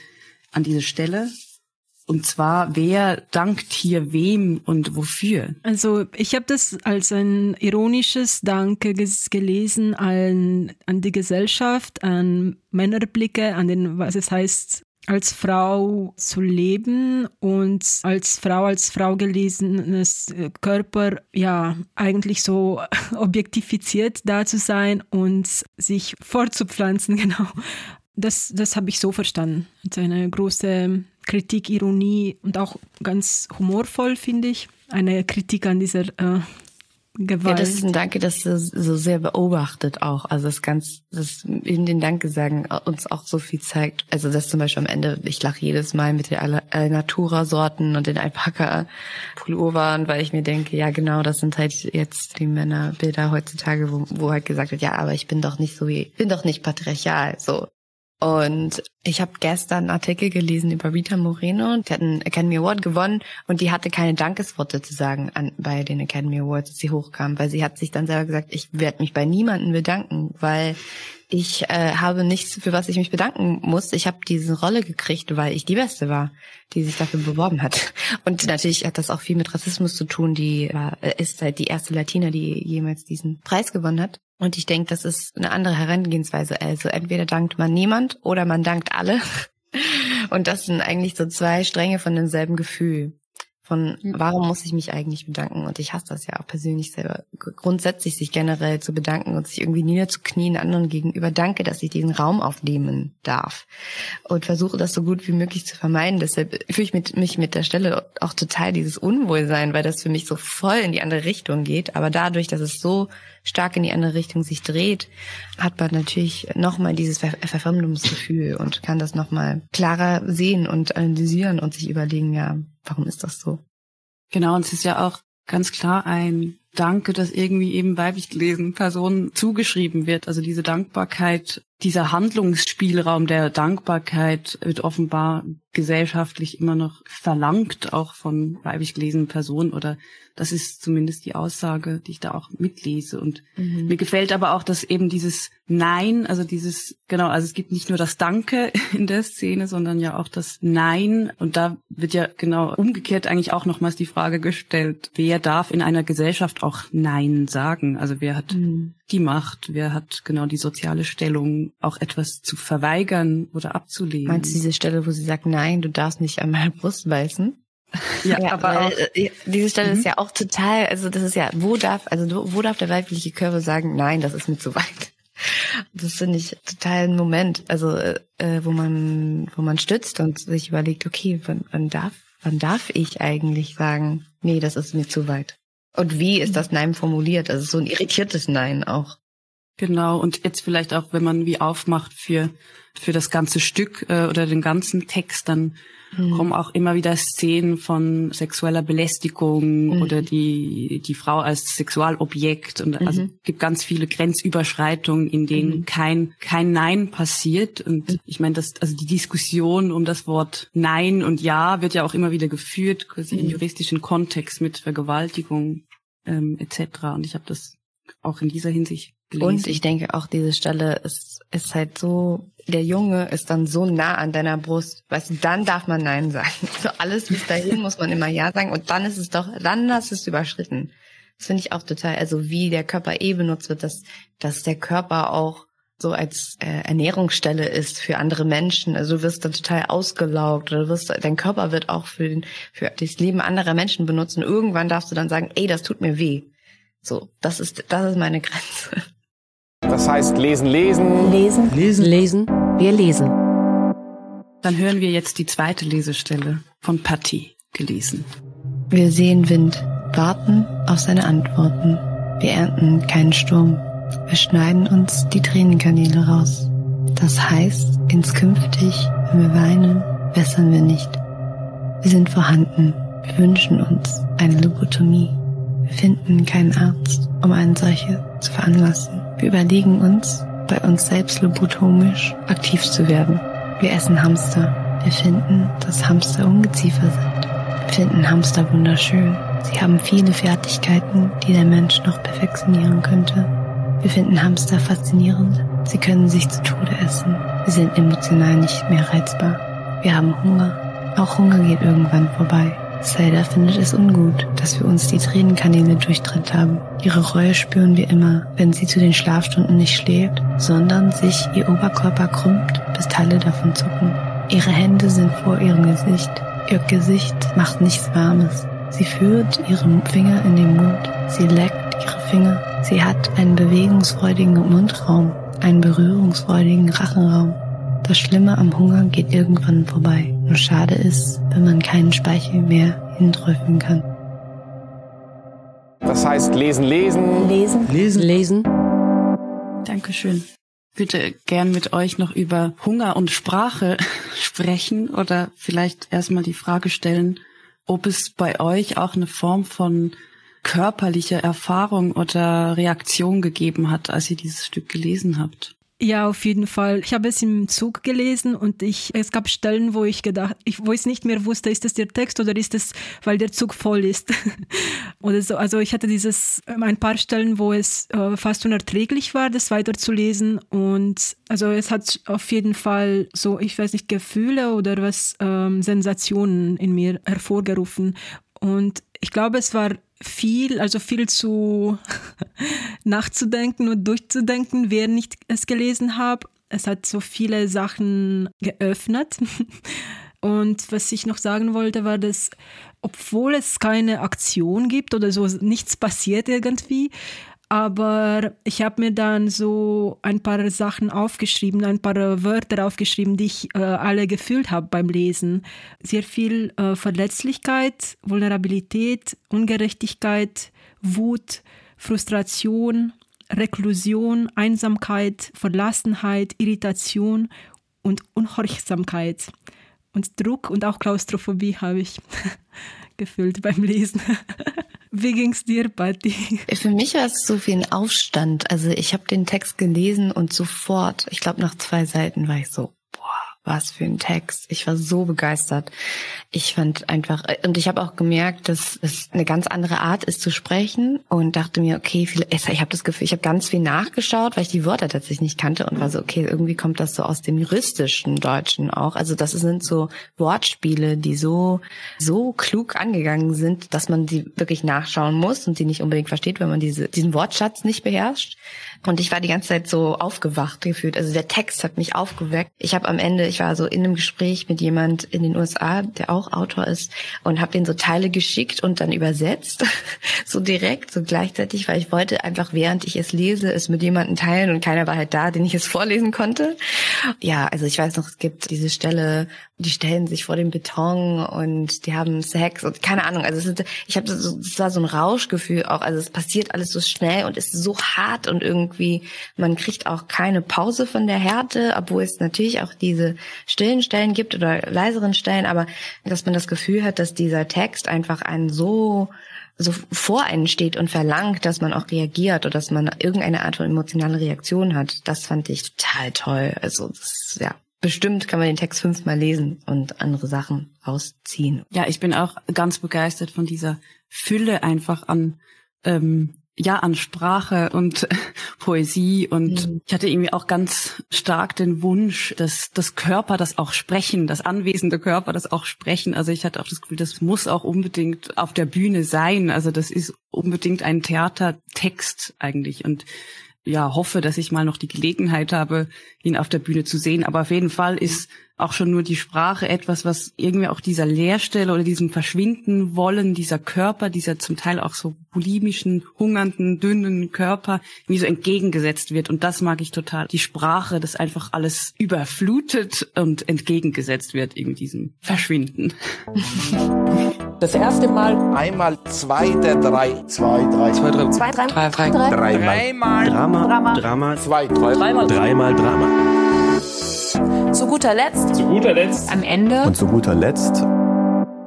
an diese Stelle. Und zwar, wer dankt hier wem und wofür? Also ich habe das als ein ironisches Danke gelesen an, an die Gesellschaft, an Männerblicke, an den, was es heißt, als Frau zu leben und als Frau, als Frau gelesenes Körper, ja, eigentlich so objektifiziert da zu sein und sich fortzupflanzen, genau. Das, das habe ich so verstanden. Eine große Kritik, Ironie und auch ganz humorvoll, finde ich. Eine Kritik an dieser äh, Gewalt. Ja, das ist ein Danke, das so, so sehr beobachtet auch. Also das ganz, das in den Danke sagen uns auch so viel zeigt. Also das zum Beispiel am Ende, ich lache jedes Mal mit den Natura-Sorten und den Alpaka-Pullovern, weil ich mir denke, ja genau, das sind halt jetzt die Männerbilder heutzutage, wo, wo halt gesagt wird, ja, aber ich bin doch nicht so wie, bin doch nicht patriarchal, so. Und ich habe gestern einen Artikel gelesen über Rita Moreno. Die hat einen Academy Award gewonnen und die hatte keine Dankesworte zu sagen an, bei den Academy Awards, als sie hochkam, weil sie hat sich dann selber gesagt, ich werde mich bei niemandem bedanken, weil ich äh, habe nichts, für was ich mich bedanken muss. Ich habe diese Rolle gekriegt, weil ich die Beste war, die sich dafür beworben hat. Und natürlich hat das auch viel mit Rassismus zu tun. Die äh, ist halt die erste Latina, die jemals diesen Preis gewonnen hat. Und ich denke, das ist eine andere Herangehensweise. Also entweder dankt man niemand oder man dankt alle. Und das sind eigentlich so zwei Stränge von demselben Gefühl. Von warum muss ich mich eigentlich bedanken? Und ich hasse das ja auch persönlich selber. Grundsätzlich sich generell zu bedanken und sich irgendwie niederzuknien anderen gegenüber. Danke, dass ich diesen Raum aufnehmen darf. Und versuche das so gut wie möglich zu vermeiden. Deshalb fühle ich mit, mich mit der Stelle auch total dieses Unwohlsein, weil das für mich so voll in die andere Richtung geht. Aber dadurch, dass es so stark in die andere Richtung sich dreht, hat man natürlich nochmal dieses Ver Verfremdungsgefühl und kann das nochmal klarer sehen und analysieren und sich überlegen, ja, warum ist das so? Genau, und es ist ja auch ganz klar ein Danke, das irgendwie eben weiblich gelesenen Personen zugeschrieben wird. Also diese Dankbarkeit, dieser Handlungsspielraum der Dankbarkeit wird offenbar gesellschaftlich immer noch verlangt, auch von weiblich gelesenen Personen oder das ist zumindest die Aussage, die ich da auch mitlese. Und mhm. mir gefällt aber auch, dass eben dieses Nein, also dieses, genau, also es gibt nicht nur das Danke in der Szene, sondern ja auch das Nein. Und da wird ja genau umgekehrt eigentlich auch nochmals die Frage gestellt, wer darf in einer Gesellschaft auch Nein sagen? Also wer hat mhm. Die Macht, wer hat genau die soziale Stellung, auch etwas zu verweigern oder abzulehnen? Meinst du diese Stelle, wo sie sagt, nein, du darfst nicht an meine Brust beißen? Ja, ja aber weil, auch, äh, diese Stelle mhm. ist ja auch total, also das ist ja, wo darf, also wo darf der weibliche Körper sagen, nein, das ist mir zu weit. Das finde ich total ein Moment, also äh, wo man, wo man stützt und sich überlegt, okay, wann, wann darf, wann darf ich eigentlich sagen, nee, das ist mir zu weit. Und wie ist das Nein formuliert? Also so ein irritiertes Nein auch. Genau, und jetzt vielleicht auch, wenn man wie aufmacht für, für das ganze Stück äh, oder den ganzen Text, dann mhm. kommen auch immer wieder Szenen von sexueller Belästigung mhm. oder die, die Frau als Sexualobjekt. Und mhm. also gibt ganz viele Grenzüberschreitungen, in denen mhm. kein, kein Nein passiert. Und mhm. ich meine, das, also die Diskussion um das Wort Nein und Ja wird ja auch immer wieder geführt, quasi im mhm. juristischen Kontext mit Vergewaltigung ähm, etc. Und ich habe das auch in dieser Hinsicht gelesen. Und ich denke auch, diese Stelle ist, ist halt so, der Junge ist dann so nah an deiner Brust. Weißt du, dann darf man Nein sagen. So alles bis dahin muss man immer Ja sagen und dann ist es doch, dann hast du es überschritten. Das finde ich auch total, also wie der Körper eh benutzt wird, dass, dass der Körper auch so als äh, Ernährungsstelle ist für andere Menschen. Also du wirst dann total ausgelaugt oder wirst, dein Körper wird auch für, den, für das Leben anderer Menschen benutzt und irgendwann darfst du dann sagen, ey, das tut mir weh. So, das ist, das ist meine Grenze. Das heißt lesen, lesen. Lesen. Lesen. Lesen. Wir lesen. Dann hören wir jetzt die zweite Lesestelle von Patti gelesen. Wir sehen Wind, warten auf seine Antworten. Wir ernten keinen Sturm. Wir schneiden uns die Tränenkanäle raus. Das heißt, inskünftig, wenn wir weinen, wässern wir nicht. Wir sind vorhanden. Wir wünschen uns eine Lobotomie. Wir finden keinen Arzt, um eine solche zu veranlassen. Wir überlegen uns, bei uns selbst lobotomisch aktiv zu werden. Wir essen Hamster. Wir finden, dass Hamster Ungeziefer sind. Wir finden Hamster wunderschön. Sie haben viele Fertigkeiten, die der Mensch noch perfektionieren könnte. Wir finden Hamster faszinierend. Sie können sich zu Tode essen. Sie sind emotional nicht mehr reizbar. Wir haben Hunger. Auch Hunger geht irgendwann vorbei. Zelda findet es ungut, dass wir uns die Tränenkanäle durchtrennt haben. Ihre Reue spüren wir immer, wenn sie zu den Schlafstunden nicht schläft, sondern sich ihr Oberkörper krümmt, bis Teile davon zucken. Ihre Hände sind vor ihrem Gesicht. Ihr Gesicht macht nichts Warmes. Sie führt ihren Finger in den Mund. Sie leckt ihre Finger. Sie hat einen bewegungsfreudigen Mundraum, einen berührungsfreudigen Rachenraum. Das Schlimme am Hunger geht irgendwann vorbei. Nur schade ist, wenn man keinen Speichel mehr hinträufeln kann. Das heißt lesen, lesen. Lesen. Lesen. Lesen. Dankeschön. Ich würde gern mit euch noch über Hunger und Sprache sprechen oder vielleicht erstmal die Frage stellen, ob es bei euch auch eine Form von körperlicher Erfahrung oder Reaktion gegeben hat, als ihr dieses Stück gelesen habt. Ja, auf jeden Fall. Ich habe es im Zug gelesen und ich, es gab Stellen, wo ich gedacht, ich, wo ich nicht mehr wusste, ist das der Text oder ist es, weil der Zug voll ist oder so. Also ich hatte dieses, ähm, ein paar Stellen, wo es äh, fast unerträglich war, das weiterzulesen und also es hat auf jeden Fall so, ich weiß nicht, Gefühle oder was, ähm, Sensationen in mir hervorgerufen und ich glaube, es war viel, also viel zu nachzudenken und durchzudenken, während ich es gelesen habe. Es hat so viele Sachen geöffnet. Und was ich noch sagen wollte, war, dass obwohl es keine Aktion gibt oder so nichts passiert irgendwie, aber ich habe mir dann so ein paar Sachen aufgeschrieben, ein paar Wörter aufgeschrieben, die ich äh, alle gefühlt habe beim Lesen. Sehr viel äh, Verletzlichkeit, Vulnerabilität, Ungerechtigkeit, Wut, Frustration, Reklusion, Einsamkeit, Verlassenheit, Irritation und Unhorchsamkeit. Und Druck und auch Klaustrophobie habe ich gefühlt beim Lesen. Wie ging's dir, Patti? Für mich war es so wie ein Aufstand. Also ich habe den Text gelesen und sofort, ich glaube nach zwei Seiten war ich so, was für ein Text. Ich war so begeistert. Ich fand einfach, und ich habe auch gemerkt, dass es eine ganz andere Art ist zu sprechen und dachte mir, okay, ich habe das Gefühl, ich habe ganz viel nachgeschaut, weil ich die Wörter tatsächlich nicht kannte und war so, okay, irgendwie kommt das so aus dem juristischen Deutschen auch. Also das sind so Wortspiele, die so, so klug angegangen sind, dass man die wirklich nachschauen muss und die nicht unbedingt versteht, wenn man diese, diesen Wortschatz nicht beherrscht. Und ich war die ganze Zeit so aufgewacht gefühlt. Also der Text hat mich aufgeweckt. Ich habe am Ende, ich war so in einem Gespräch mit jemand in den USA, der auch Autor ist, und habe den so Teile geschickt und dann übersetzt, so direkt, so gleichzeitig, weil ich wollte einfach, während ich es lese, es mit jemandem teilen und keiner war halt da, den ich es vorlesen konnte. Ja, also ich weiß noch, es gibt diese Stelle, die stellen sich vor dem Beton und die haben Sex und keine Ahnung. Also ist, ich habe so, es war so ein Rauschgefühl auch. Also es passiert alles so schnell und ist so hart und irgendwie man kriegt auch keine Pause von der Härte, obwohl es natürlich auch diese stillen Stellen gibt oder leiseren Stellen, aber dass man das Gefühl hat, dass dieser Text einfach einen so so vor einen steht und verlangt, dass man auch reagiert oder dass man irgendeine Art von emotionale Reaktion hat. Das fand ich total toll. Also das, ja, bestimmt kann man den Text fünfmal lesen und andere Sachen rausziehen. Ja, ich bin auch ganz begeistert von dieser Fülle einfach an ähm, ja an Sprache und Poesie und mhm. ich hatte irgendwie auch ganz stark den Wunsch, dass das Körper das auch sprechen, das anwesende Körper das auch sprechen. Also ich hatte auch das Gefühl, das muss auch unbedingt auf der Bühne sein. Also das ist unbedingt ein Theatertext eigentlich und ja, hoffe, dass ich mal noch die Gelegenheit habe, ihn auf der Bühne zu sehen. Aber auf jeden Fall ist auch schon nur die Sprache etwas, was irgendwie auch dieser Leerstelle oder diesem Verschwinden wollen, dieser Körper, dieser zum Teil auch so bulimischen, hungernden, dünnen Körper, wie so entgegengesetzt wird. Und das mag ich total. Die Sprache, das einfach alles überflutet und entgegengesetzt wird, irgendwie diesem Verschwinden. Das erste Mal. Einmal zwei der drei. Zwei, drei. Zwei, drei. Zwei, drei. Drei, drei. Dreimal. Dreimal. Drama. Drama. Drama. Zwei, drei. Dreimal. Dreimal Drama. Zu guter Letzt. Zu guter Letzt. Am Ende. Und zu guter Letzt.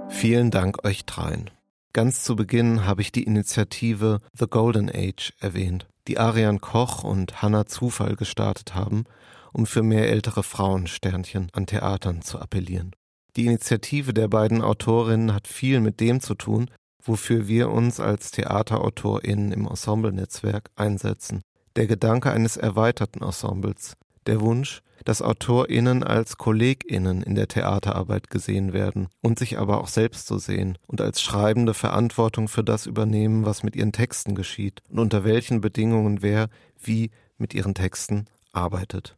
Vielen Dank euch dreien. Ganz zu Beginn habe ich die Initiative The Golden Age erwähnt, die Arian Koch und Hannah Zufall gestartet haben, um für mehr ältere Frauensternchen an Theatern zu appellieren. Die Initiative der beiden Autorinnen hat viel mit dem zu tun, wofür wir uns als TheaterautorInnen im Ensemble-Netzwerk einsetzen. Der Gedanke eines erweiterten Ensembles, der Wunsch, dass AutorInnen als KollegInnen in der Theaterarbeit gesehen werden und sich aber auch selbst so sehen und als Schreibende Verantwortung für das übernehmen, was mit ihren Texten geschieht und unter welchen Bedingungen wer wie mit ihren Texten arbeitet.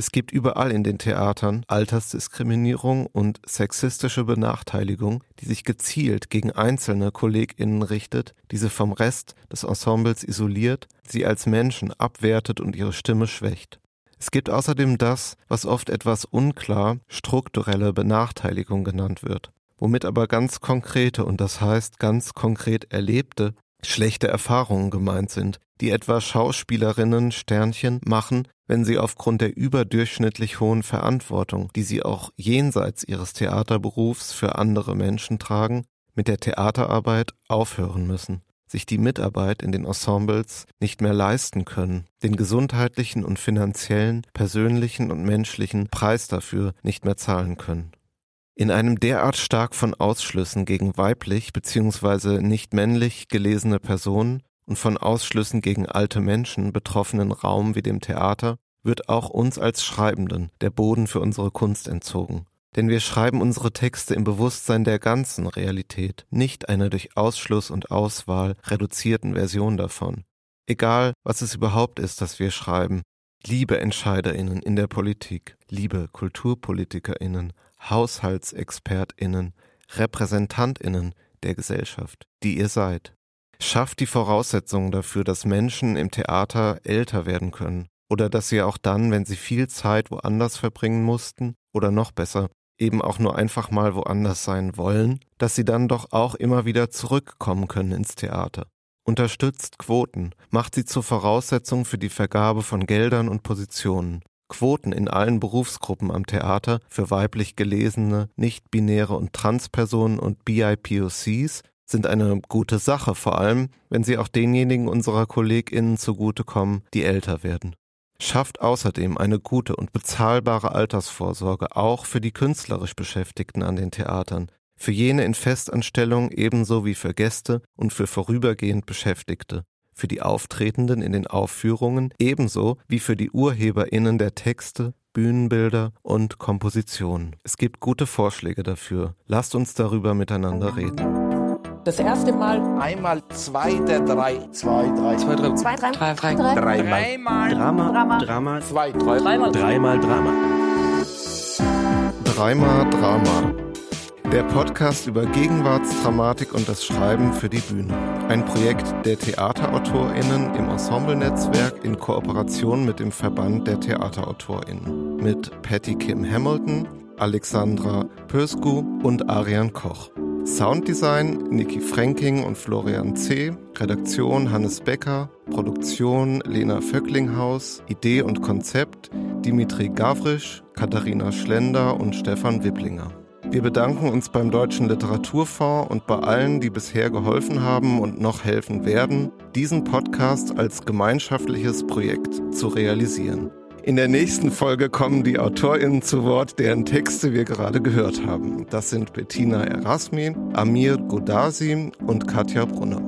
Es gibt überall in den Theatern Altersdiskriminierung und sexistische Benachteiligung, die sich gezielt gegen einzelne KollegInnen richtet, diese vom Rest des Ensembles isoliert, sie als Menschen abwertet und ihre Stimme schwächt. Es gibt außerdem das, was oft etwas unklar strukturelle Benachteiligung genannt wird, womit aber ganz konkrete und das heißt ganz konkret erlebte schlechte Erfahrungen gemeint sind, die etwa Schauspielerinnen Sternchen machen, wenn sie aufgrund der überdurchschnittlich hohen Verantwortung, die sie auch jenseits ihres Theaterberufs für andere Menschen tragen, mit der Theaterarbeit aufhören müssen sich die Mitarbeit in den Ensembles nicht mehr leisten können, den gesundheitlichen und finanziellen, persönlichen und menschlichen Preis dafür nicht mehr zahlen können. In einem derart stark von Ausschlüssen gegen weiblich bzw. nicht männlich gelesene Personen und von Ausschlüssen gegen alte Menschen betroffenen Raum wie dem Theater wird auch uns als Schreibenden der Boden für unsere Kunst entzogen. Denn wir schreiben unsere Texte im Bewusstsein der ganzen Realität, nicht einer durch Ausschluss und Auswahl reduzierten Version davon. Egal, was es überhaupt ist, das wir schreiben, liebe Entscheiderinnen in der Politik, liebe Kulturpolitikerinnen, Haushaltsexpertinnen, Repräsentantinnen der Gesellschaft, die ihr seid. Schafft die Voraussetzungen dafür, dass Menschen im Theater älter werden können, oder dass sie auch dann, wenn sie viel Zeit woanders verbringen mussten, oder noch besser, eben auch nur einfach mal woanders sein wollen, dass sie dann doch auch immer wieder zurückkommen können ins Theater. Unterstützt Quoten, macht sie zur Voraussetzung für die Vergabe von Geldern und Positionen. Quoten in allen Berufsgruppen am Theater für weiblich gelesene, nicht-binäre und Transpersonen und BIPOCs sind eine gute Sache, vor allem wenn sie auch denjenigen unserer KollegInnen zugutekommen, die älter werden schafft außerdem eine gute und bezahlbare Altersvorsorge auch für die künstlerisch Beschäftigten an den Theatern, für jene in Festanstellung ebenso wie für Gäste und für vorübergehend Beschäftigte, für die Auftretenden in den Aufführungen ebenso wie für die Urheberinnen der Texte, Bühnenbilder und Kompositionen. Es gibt gute Vorschläge dafür. Lasst uns darüber miteinander reden. Das erste Mal. Einmal zwei der drei. Zwei, drei. Zwei, drei. Zwei, drei. Drei, drei. drei. Dreimal. Dreimal. Drama. Drama. Drama. Zwei, drei. Dreimal. Dreimal Drama. Dreimal Drama. Der Podcast über Gegenwartsdramatik und das Schreiben für die Bühne. Ein Projekt der TheaterautorInnen im Ensemble-Netzwerk in Kooperation mit dem Verband der TheaterautorInnen. Mit Patty Kim Hamilton, Alexandra Pösku und Arian Koch. Sounddesign Niki Fränking und Florian C., Redaktion Hannes Becker, Produktion Lena Vöcklinghaus, Idee und Konzept Dimitri Gavrisch, Katharina Schlender und Stefan Wipplinger. Wir bedanken uns beim Deutschen Literaturfonds und bei allen, die bisher geholfen haben und noch helfen werden, diesen Podcast als gemeinschaftliches Projekt zu realisieren. In der nächsten Folge kommen die AutorInnen zu Wort, deren Texte wir gerade gehört haben. Das sind Bettina Erasmi, Amir Godasi und Katja Brunner.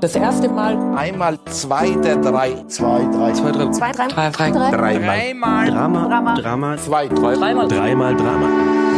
Das erste Mal. Einmal zwei der drei. Zwei, drei. Zwei, drei. Zwei, drei. Drei, drei. Drei. Dreimal. Drama. Drama. Zwei, drei. Dreimal Drama.